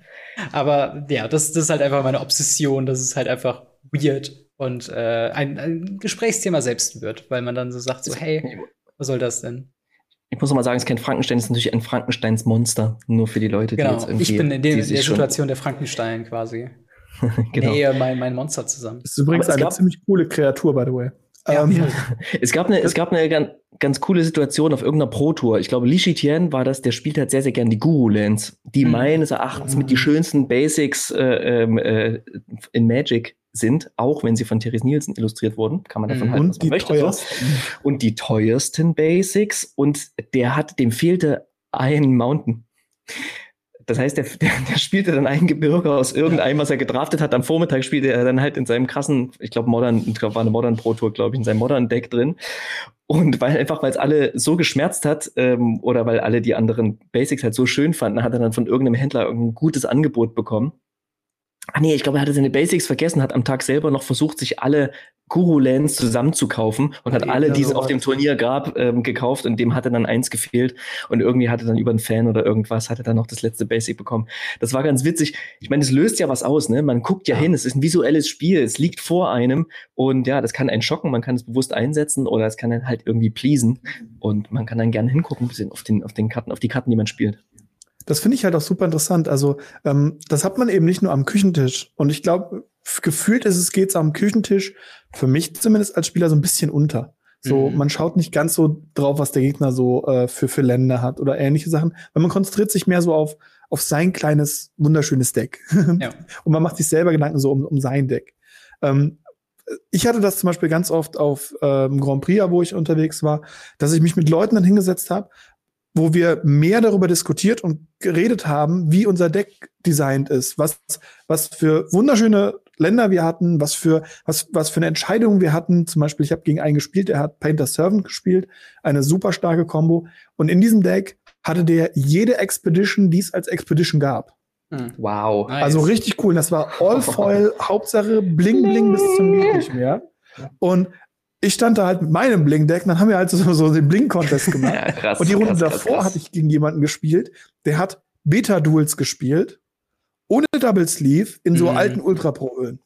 Aber ja, das, das ist halt einfach meine Obsession, dass es halt einfach weird und äh, ein, ein Gesprächsthema selbst wird, weil man dann so sagt, so, hey, was soll das denn? Ich muss mal sagen, es ist kein Frankenstein, es ist natürlich ein Frankensteins Monster. Nur für die Leute, genau. die jetzt irgendwie. Ich bin in, dem, in der Situation der Frankenstein quasi. genau. Nee, mein, mein Monster zusammen. Das ist übrigens eine ziemlich coole Kreatur, by the way. Ja, ähm, es gab eine, es gab eine ganz, ganz coole Situation auf irgendeiner Pro-Tour. Ich glaube, Li Shitian war das, der spielt halt sehr, sehr gern die Guru-Lands, die mhm. meines Erachtens mit die schönsten Basics äh, ähm, äh, in Magic sind, auch wenn sie von Therese Nielsen illustriert wurden. Kann man davon mhm. halten, was man möchte. Teuersten. Und die teuersten Basics. Und der hat, dem fehlte ein Mountain. Das heißt, der, der, der spielte dann einen Gebirge aus irgendeinem, was er gedraftet hat. Am Vormittag spielte er dann halt in seinem krassen, ich glaube, Modern, ich war eine Modern Pro Tour, glaube ich, in seinem Modern Deck drin. Und weil einfach, weil es alle so geschmerzt hat, ähm, oder weil alle die anderen Basics halt so schön fanden, hat er dann von irgendeinem Händler irgendein gutes Angebot bekommen. Ah nee, ich glaube, er hatte seine Basics vergessen, hat am Tag selber noch versucht, sich alle Guru-Lands zusammenzukaufen und hat alle, die es auf dem Turnier gab, ähm, gekauft und dem hatte dann eins gefehlt und irgendwie hatte dann über einen Fan oder irgendwas, hatte dann noch das letzte Basic bekommen. Das war ganz witzig. Ich meine, es löst ja was aus, ne? Man guckt ja, ja, hin, es ist ein visuelles Spiel, es liegt vor einem und ja, das kann einen schocken, man kann es bewusst einsetzen oder es kann dann halt irgendwie pleasen und man kann dann gerne hingucken, ein bisschen auf den, auf den Karten, auf die Karten, die man spielt. Das finde ich halt auch super interessant. Also, ähm, das hat man eben nicht nur am Küchentisch. Und ich glaube, gefühlt ist es geht's am Küchentisch, für mich zumindest als Spieler, so ein bisschen unter. So, mhm. man schaut nicht ganz so drauf, was der Gegner so äh, für, für Länder hat oder ähnliche Sachen, weil man konzentriert sich mehr so auf, auf sein kleines, wunderschönes Deck. Ja. Und man macht sich selber Gedanken so um, um sein Deck. Ähm, ich hatte das zum Beispiel ganz oft auf ähm, Grand Prix, wo ich unterwegs war, dass ich mich mit Leuten dann hingesetzt habe wo wir mehr darüber diskutiert und geredet haben, wie unser Deck designt ist, was, was für wunderschöne Länder wir hatten, was für, was, was für eine Entscheidung wir hatten. Zum Beispiel, ich habe gegen einen gespielt, der hat Painter Servant gespielt, eine super starke Combo. Und in diesem Deck hatte der jede Expedition, die es als Expedition gab. Hm. Wow. Nice. Also richtig cool. Das war All Foil, Hauptsache Bling Bling bis zum geht nicht mehr. Und ich stand da halt mit meinem Bling-Deck, dann haben wir halt so, so den Bling-Contest gemacht. ja, krass, und die Runde krass, davor krass, hatte ich gegen jemanden gespielt, der hat Beta-Duels gespielt, ohne Double Sleeve, in so mhm. alten Ultra Pro-Ölen.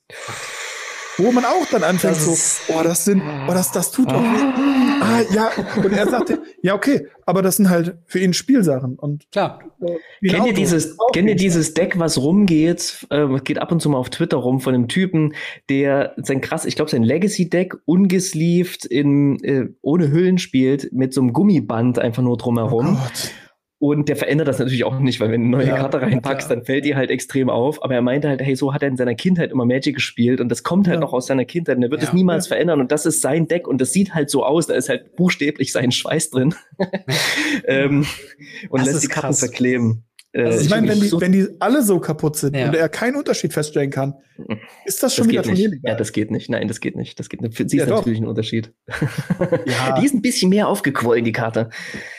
Wo man auch dann anfängt so, oh, das sind, oh, das, das tut doch weh. Ah, ja. Und er sagte, ja, okay, aber das sind halt für ihn Spielsachen. Und klar. Äh, kennt ihr dieses, kennt ihr dieses Deck, was rumgeht, äh, geht ab und zu mal auf Twitter rum von einem Typen, der sein krass, ich glaube, sein Legacy-Deck ungesleeved in, äh, ohne Hüllen spielt, mit so einem Gummiband einfach nur drumherum. Oh Gott. Und der verändert das natürlich auch nicht, weil wenn du eine neue ja, Karte reinpackst, ja. dann fällt die halt extrem auf. Aber er meinte halt, hey, so hat er in seiner Kindheit immer Magic gespielt und das kommt halt ja. noch aus seiner Kindheit und er wird es niemals verändern und das ist sein Deck und das sieht halt so aus, da ist halt buchstäblich sein Schweiß drin ähm, und das lässt die Karten verkleben. Also ich meine, wenn die, so wenn die alle so kaputt sind ja. und er keinen Unterschied feststellen kann, ist das schon das wieder turnierlegal. Ja, das geht nicht. Nein, das geht nicht. Das geht nicht. Für sie ja, ist doch. natürlich ein Unterschied. Ja. die ist ein bisschen mehr aufgequollen, die Karte.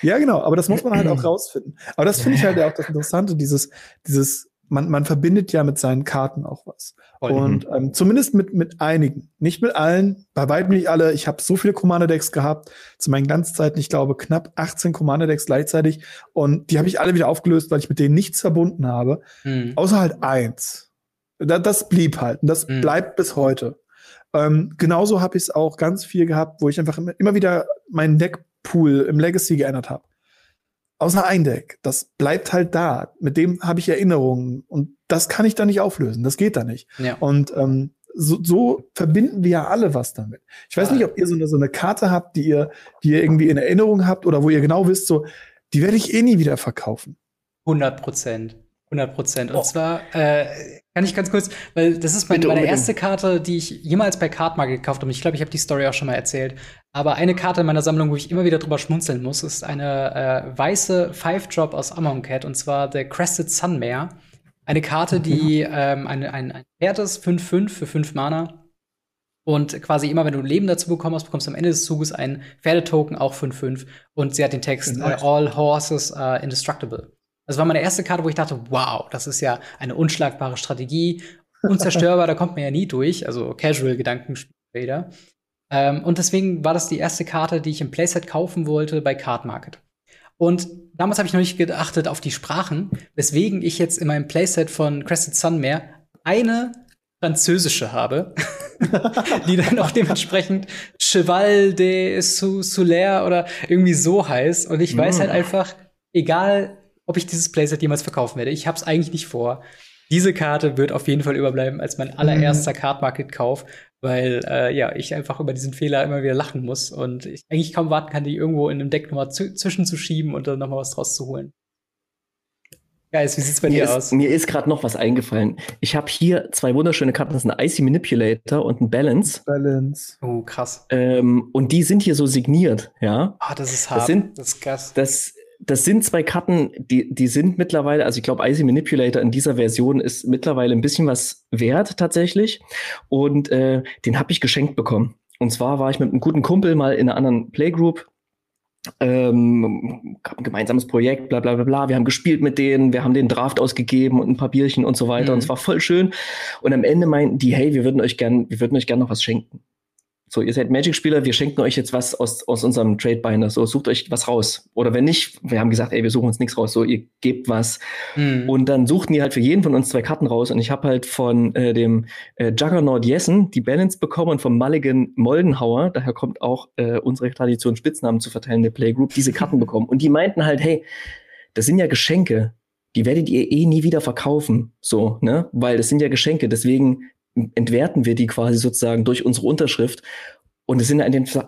Ja, genau. Aber das muss man halt auch rausfinden. Aber das finde ich halt auch das Interessante, dieses, dieses man, man verbindet ja mit seinen Karten auch was. Voll. Und ähm, zumindest mit, mit einigen. Nicht mit allen, bei weitem nicht alle. Ich habe so viele Commander-Decks gehabt, zu meinen Glanzzeiten, ich glaube, knapp 18 Commander-Decks gleichzeitig. Und die habe ich alle wieder aufgelöst, weil ich mit denen nichts verbunden habe. Mhm. Außer halt eins. Da, das blieb halt. Und das mhm. bleibt bis heute. Ähm, genauso habe ich es auch ganz viel gehabt, wo ich einfach immer, immer wieder meinen Deckpool im Legacy geändert habe. Außer ein Deck. Das bleibt halt da. Mit dem habe ich Erinnerungen. Und das kann ich da nicht auflösen. Das geht da nicht. Ja. Und ähm, so, so verbinden wir ja alle was damit. Ich weiß nicht, ob ihr so eine, so eine Karte habt, die ihr, die ihr irgendwie in Erinnerung habt oder wo ihr genau wisst, so, die werde ich eh nie wieder verkaufen. 100 Prozent. 100 Prozent. Und Oh. zwar äh, kann ich ganz kurz, weil das ist meine, meine erste Karte, die ich jemals bei Cardmarket gekauft habe. Und Ich glaube, ich habe die Story auch schon mal erzählt. Aber eine Karte in meiner Sammlung, wo ich immer wieder drüber schmunzeln muss, ist eine äh, weiße Five-Drop aus Amonkhet. Und zwar der Crested Sunmare. Eine Karte, die ähm, eine, ein, ein Wert ist, 5-5 für 5 Mana. Und quasi immer, wenn du Leben dazu bekommen hast, bekommst du am Ende des Zuges einen Pferdetoken, auch 5-5. Und sie hat den Text, äh, All Horses are indestructible. Das war meine erste Karte, wo ich dachte, wow, das ist ja eine unschlagbare Strategie. Unzerstörbar, da kommt man ja nie durch. Also Casual-Gedankenspieler. Ähm, und deswegen war das die erste Karte, die ich im Playset kaufen wollte bei Card Market. Und damals habe ich noch nicht geachtet auf die Sprachen, weswegen ich jetzt in meinem Playset von Crested Sunmare eine französische habe, die dann auch dementsprechend Cheval de Sou- Soulaire oder irgendwie so heißt. Und ich weiß Mm. halt einfach, egal ob ich dieses Playset jemals verkaufen werde, ich habe es eigentlich nicht vor. Diese Karte wird auf jeden Fall überbleiben als mein allererster Card Market Kauf, weil äh, ja ich einfach über diesen Fehler immer wieder lachen muss und ich eigentlich kaum warten kann, die irgendwo in einem Deck nochmal zwischenzuschieben und dann nochmal was draus zu holen. Guys, wie sieht's bei Mir dir ist, aus? mir ist gerade noch was eingefallen. Ich habe hier zwei wunderschöne Karten. Das ist ein Icy Manipulator und ein Balance. Balance. Oh, krass. Ähm, und die sind hier so signiert, ja. Ah, das ist hart. sind- das ist krass. Das, das sind zwei Karten, die, die sind mittlerweile, also ich glaube, Icy Manipulator in dieser Version ist mittlerweile ein bisschen was wert tatsächlich. Und äh, den habe ich geschenkt bekommen. Und zwar war ich mit einem guten Kumpel mal in einer anderen Playgroup. Ähm, gab ein gemeinsames Projekt, bla bla bla bla. Wir haben gespielt mit denen, wir haben den Draft ausgegeben und ein paar Bierchen und so weiter. Mhm. Und es war voll schön. Und am Ende meinten die, hey, wir würden euch gern, wir würden euch gern noch was schenken. So, ihr seid Magic-Spieler, wir schenken euch jetzt was aus, aus unserem Trade-Binder. So, sucht euch was raus. Oder wenn nicht, wir haben gesagt, ey, wir suchen uns nichts raus. So, ihr gebt was. Mhm. Und dann suchten die halt für jeden von uns zwei Karten raus. Und ich habe halt von äh, dem äh, Juggernaut Jessen die Balance bekommen und vom Mulligan Moldenhauer, daher kommt auch äh, unsere Tradition, Spitznamen zu verteilen, der Playgroup, diese Karten bekommen. Und die meinten halt, hey, das sind ja Geschenke. Die werdet ihr eh nie wieder verkaufen. So, ne? Weil das sind ja Geschenke. Deswegen entwerten wir die quasi sozusagen durch unsere Unterschrift. Und es sind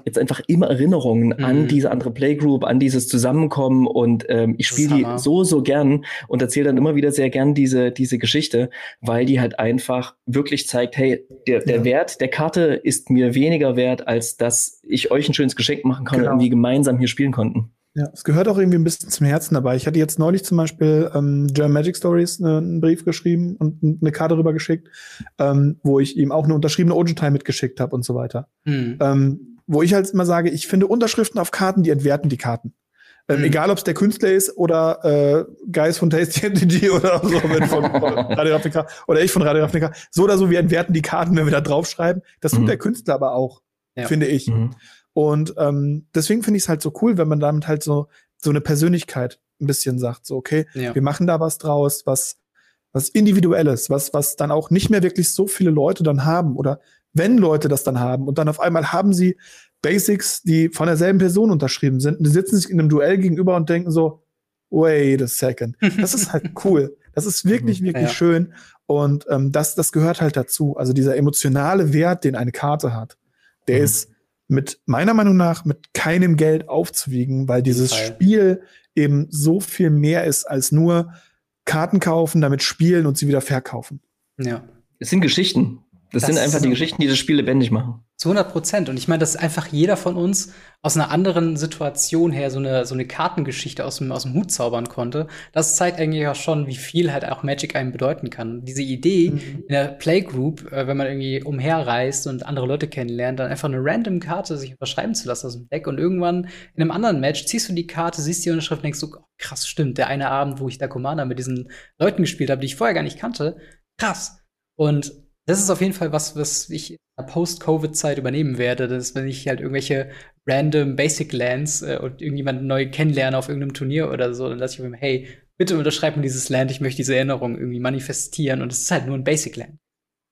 jetzt einfach immer Erinnerungen an Mhm. diese andere Playgroup, an dieses Zusammenkommen. Und ähm, ich spiele die Hammer. so, so gern und erzähle dann immer wieder sehr gern diese, diese Geschichte, weil die halt einfach wirklich zeigt, hey, der, der Ja. Wert der Karte ist mir weniger wert, als dass ich euch ein schönes Geschenk machen kann Genau. und wir gemeinsam hier spielen konnten. Ja, es gehört auch irgendwie ein bisschen zum Herzen dabei. Ich hatte jetzt neulich zum Beispiel ähm, German Magic Stories ne, einen Brief geschrieben und eine Karte rüber geschickt, ähm, wo ich ihm auch eine unterschriebene Ojo-Time mitgeschickt habe und so weiter. Mhm. Ähm, wo ich halt immer sage, ich finde Unterschriften auf Karten, die entwerten die Karten. Ähm, Mhm. Egal, ob es der Künstler ist oder äh, Guys von Tasty MTG oder so, wenn von Radio Ravnica oder ich von Radio Ravnica. So oder so, wir entwerten die Karten, wenn wir da draufschreiben. Das tut Mhm. der Künstler aber auch, Ja. finde ich. Mhm. Und ähm, deswegen finde ich es halt so cool, wenn man damit halt so, so eine Persönlichkeit ein bisschen sagt, so, okay, Ja. wir machen da was draus, was, was Individuelles, was, was dann auch nicht mehr wirklich so viele Leute dann haben oder wenn Leute das dann haben und dann auf einmal haben sie Basics, die von derselben Person unterschrieben sind und die sitzen sich in einem Duell gegenüber und denken so, wait a second. Das ist halt cool. Das ist wirklich, wirklich Ja. schön. Und ähm, das, das gehört halt dazu. Also dieser emotionale Wert, den eine Karte hat, der Mhm. ist mit meiner Meinung nach mit keinem Geld aufzuwiegen, weil dieses Fall. Spiel eben so viel mehr ist als nur Karten kaufen, damit spielen und sie wieder verkaufen. ja. Es sind Geschichten. Das, Das sind einfach die. Geschichten, die das Spiel lebendig machen. Zu 100 Prozent. Und ich meine, dass einfach jeder von uns aus einer anderen Situation her so eine, so eine Kartengeschichte aus dem, aus dem Hut zaubern konnte. Das zeigt eigentlich auch schon, wie viel halt auch Magic einem bedeuten kann. Diese Idee Mhm. in der Playgroup, äh, wenn man irgendwie umherreist und andere Leute kennenlernt, dann einfach eine random Karte sich überschreiben zu lassen aus dem Deck und irgendwann in einem anderen Match ziehst du die Karte, siehst die Unterschrift und denkst so, oh, krass, stimmt, der eine Abend, wo ich da Commander mit diesen Leuten gespielt habe, die ich vorher gar nicht kannte, krass. Und das ist auf jeden Fall was, was ich in der Post-Covid-Zeit übernehmen werde. Das ist, wenn ich halt irgendwelche random Basic Lands äh, und irgendjemanden neu kennenlerne auf irgendeinem Turnier oder so, dann lasse ich mir, hey, bitte unterschreib mir dieses Land, ich möchte diese Erinnerung irgendwie manifestieren und es ist halt nur ein Basic Land.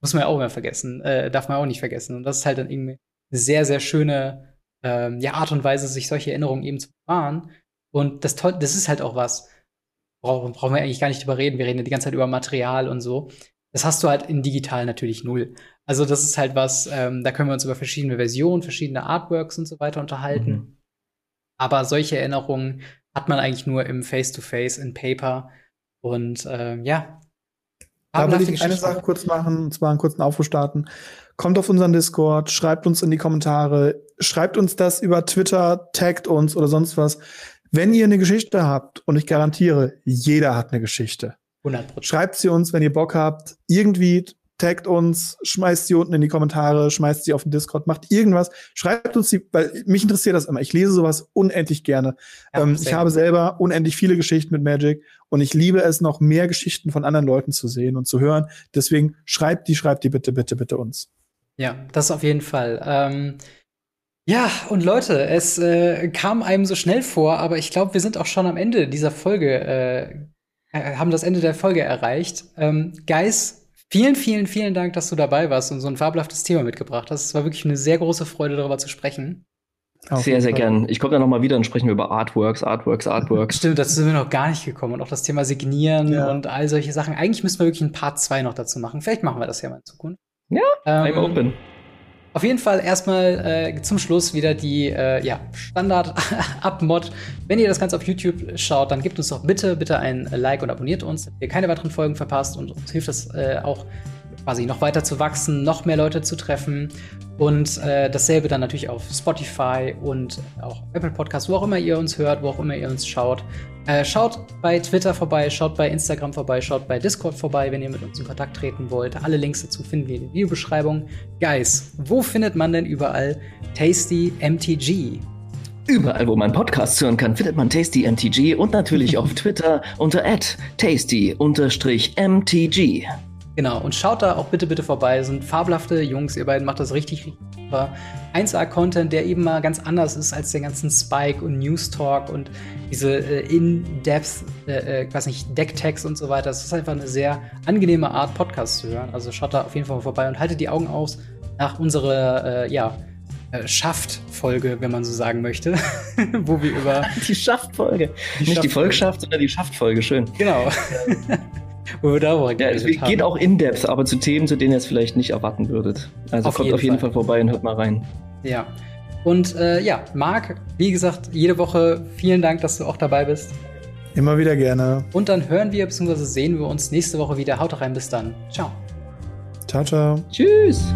Muss man ja auch immer vergessen, äh, darf man auch nicht vergessen. Und das ist halt dann irgendwie eine sehr, sehr schöne ähm, ja, Art und Weise, sich solche Erinnerungen eben zu bewahren. Und das, das ist halt auch was, brauchen, brauchen wir eigentlich gar nicht drüber reden. Wir reden ja die ganze Zeit über Material und so. Das hast du halt in digital natürlich null. Also das ist halt was, ähm, da können wir uns über verschiedene Versionen, verschiedene Artworks und so weiter unterhalten. Mhm. Aber solche Erinnerungen hat man eigentlich nur im Face-to-Face, -face, in Paper. Und ähm, ja. Da will ich eine Sache kurz machen, und zwar einen kurzen Aufruf starten. Kommt auf unseren Discord, schreibt uns in die Kommentare, schreibt uns das über Twitter, taggt uns oder sonst was. Wenn ihr eine Geschichte habt, und ich garantiere, jeder hat eine Geschichte. 100%. Schreibt sie uns, wenn ihr Bock habt. Irgendwie taggt uns, schmeißt sie unten in die Kommentare, schmeißt sie auf den Discord, macht irgendwas. Schreibt uns die, weil mich interessiert das immer. Ich lese sowas unendlich gerne. Ja, ähm, ich habe selber unendlich viele Geschichten mit Magic und ich liebe es, noch mehr Geschichten von anderen Leuten zu sehen und zu hören. Deswegen schreibt die, schreibt die bitte, bitte, bitte uns. Ja, das auf jeden Fall. Ähm, ja, und Leute, es äh, kam einem so schnell vor, aber ich glaube, wir sind auch schon am Ende dieser Folge, äh, haben das Ende der Folge erreicht. Ähm, Guys, vielen, vielen, vielen Dank, dass du dabei warst und so ein fabelhaftes Thema mitgebracht hast. Es war wirklich eine sehr große Freude, darüber zu sprechen. Auf sehr, sehr gern. Ich komme dann noch mal wieder und sprechen wir über Artworks, Artworks, Artworks. Stimmt, dazu sind wir noch gar nicht gekommen. Und auch das Thema Signieren ja. und all solche Sachen. Eigentlich müssen wir wirklich ein Part 2 noch dazu machen. Vielleicht machen wir das ja mal in Zukunft. Ja, ähm, I'm open. Auf jeden Fall erstmal äh, zum Schluss wieder die äh, ja, Standard-Up-Mod. Wenn ihr das Ganze auf YouTube schaut, dann gebt uns doch bitte, bitte ein Like und abonniert uns, damit ihr keine weiteren Folgen verpasst und uns hilft das äh, auch quasi noch weiter zu wachsen, noch mehr Leute zu treffen. Und äh, dasselbe dann natürlich auf Spotify und auch Apple Podcasts, wo auch immer ihr uns hört, wo auch immer ihr uns schaut. Äh, schaut bei Twitter vorbei, schaut bei Instagram vorbei, schaut bei Discord vorbei, wenn ihr mit uns in Kontakt treten wollt. Alle Links dazu finden wir in der Videobeschreibung. Guys, wo findet man denn überall Tasty MTG? Überall, wo man Podcasts hören kann, findet man Tasty MTG und natürlich auf Twitter unter tasty-mtg. Genau, und schaut da auch bitte, bitte vorbei. Sind fabelhafte Jungs, ihr beiden macht das richtig, richtig super. 1A-Content, der eben mal ganz anders ist als der ganzen Spike und News Talk und diese äh, In-Depth, äh, äh, weiß nicht, Decktext und so weiter. Das ist einfach eine sehr angenehme Art, Podcast zu hören. Also schaut da auf jeden Fall vorbei und haltet die Augen aus nach unserer, äh, ja, äh, Schaft-Folge, wenn man so sagen möchte, wo wir über die Schaft-Folge, nicht die Volksschaft, sondern die Schaft-Folge, schön. Genau. wo wir darüber ja, es geht haben. auch in Depth, aber zu Themen, zu denen ihr es vielleicht nicht erwarten würdet. Also auf kommt jeden auf jeden Fall. Fall vorbei und hört mal rein. Ja. Und äh, ja, Marc, wie gesagt, jede Woche vielen Dank, dass du auch dabei bist. Immer wieder gerne. Und dann hören wir bzw. sehen wir uns nächste Woche wieder. Haut rein, bis dann. Ciao. Ciao, ciao. Tschüss.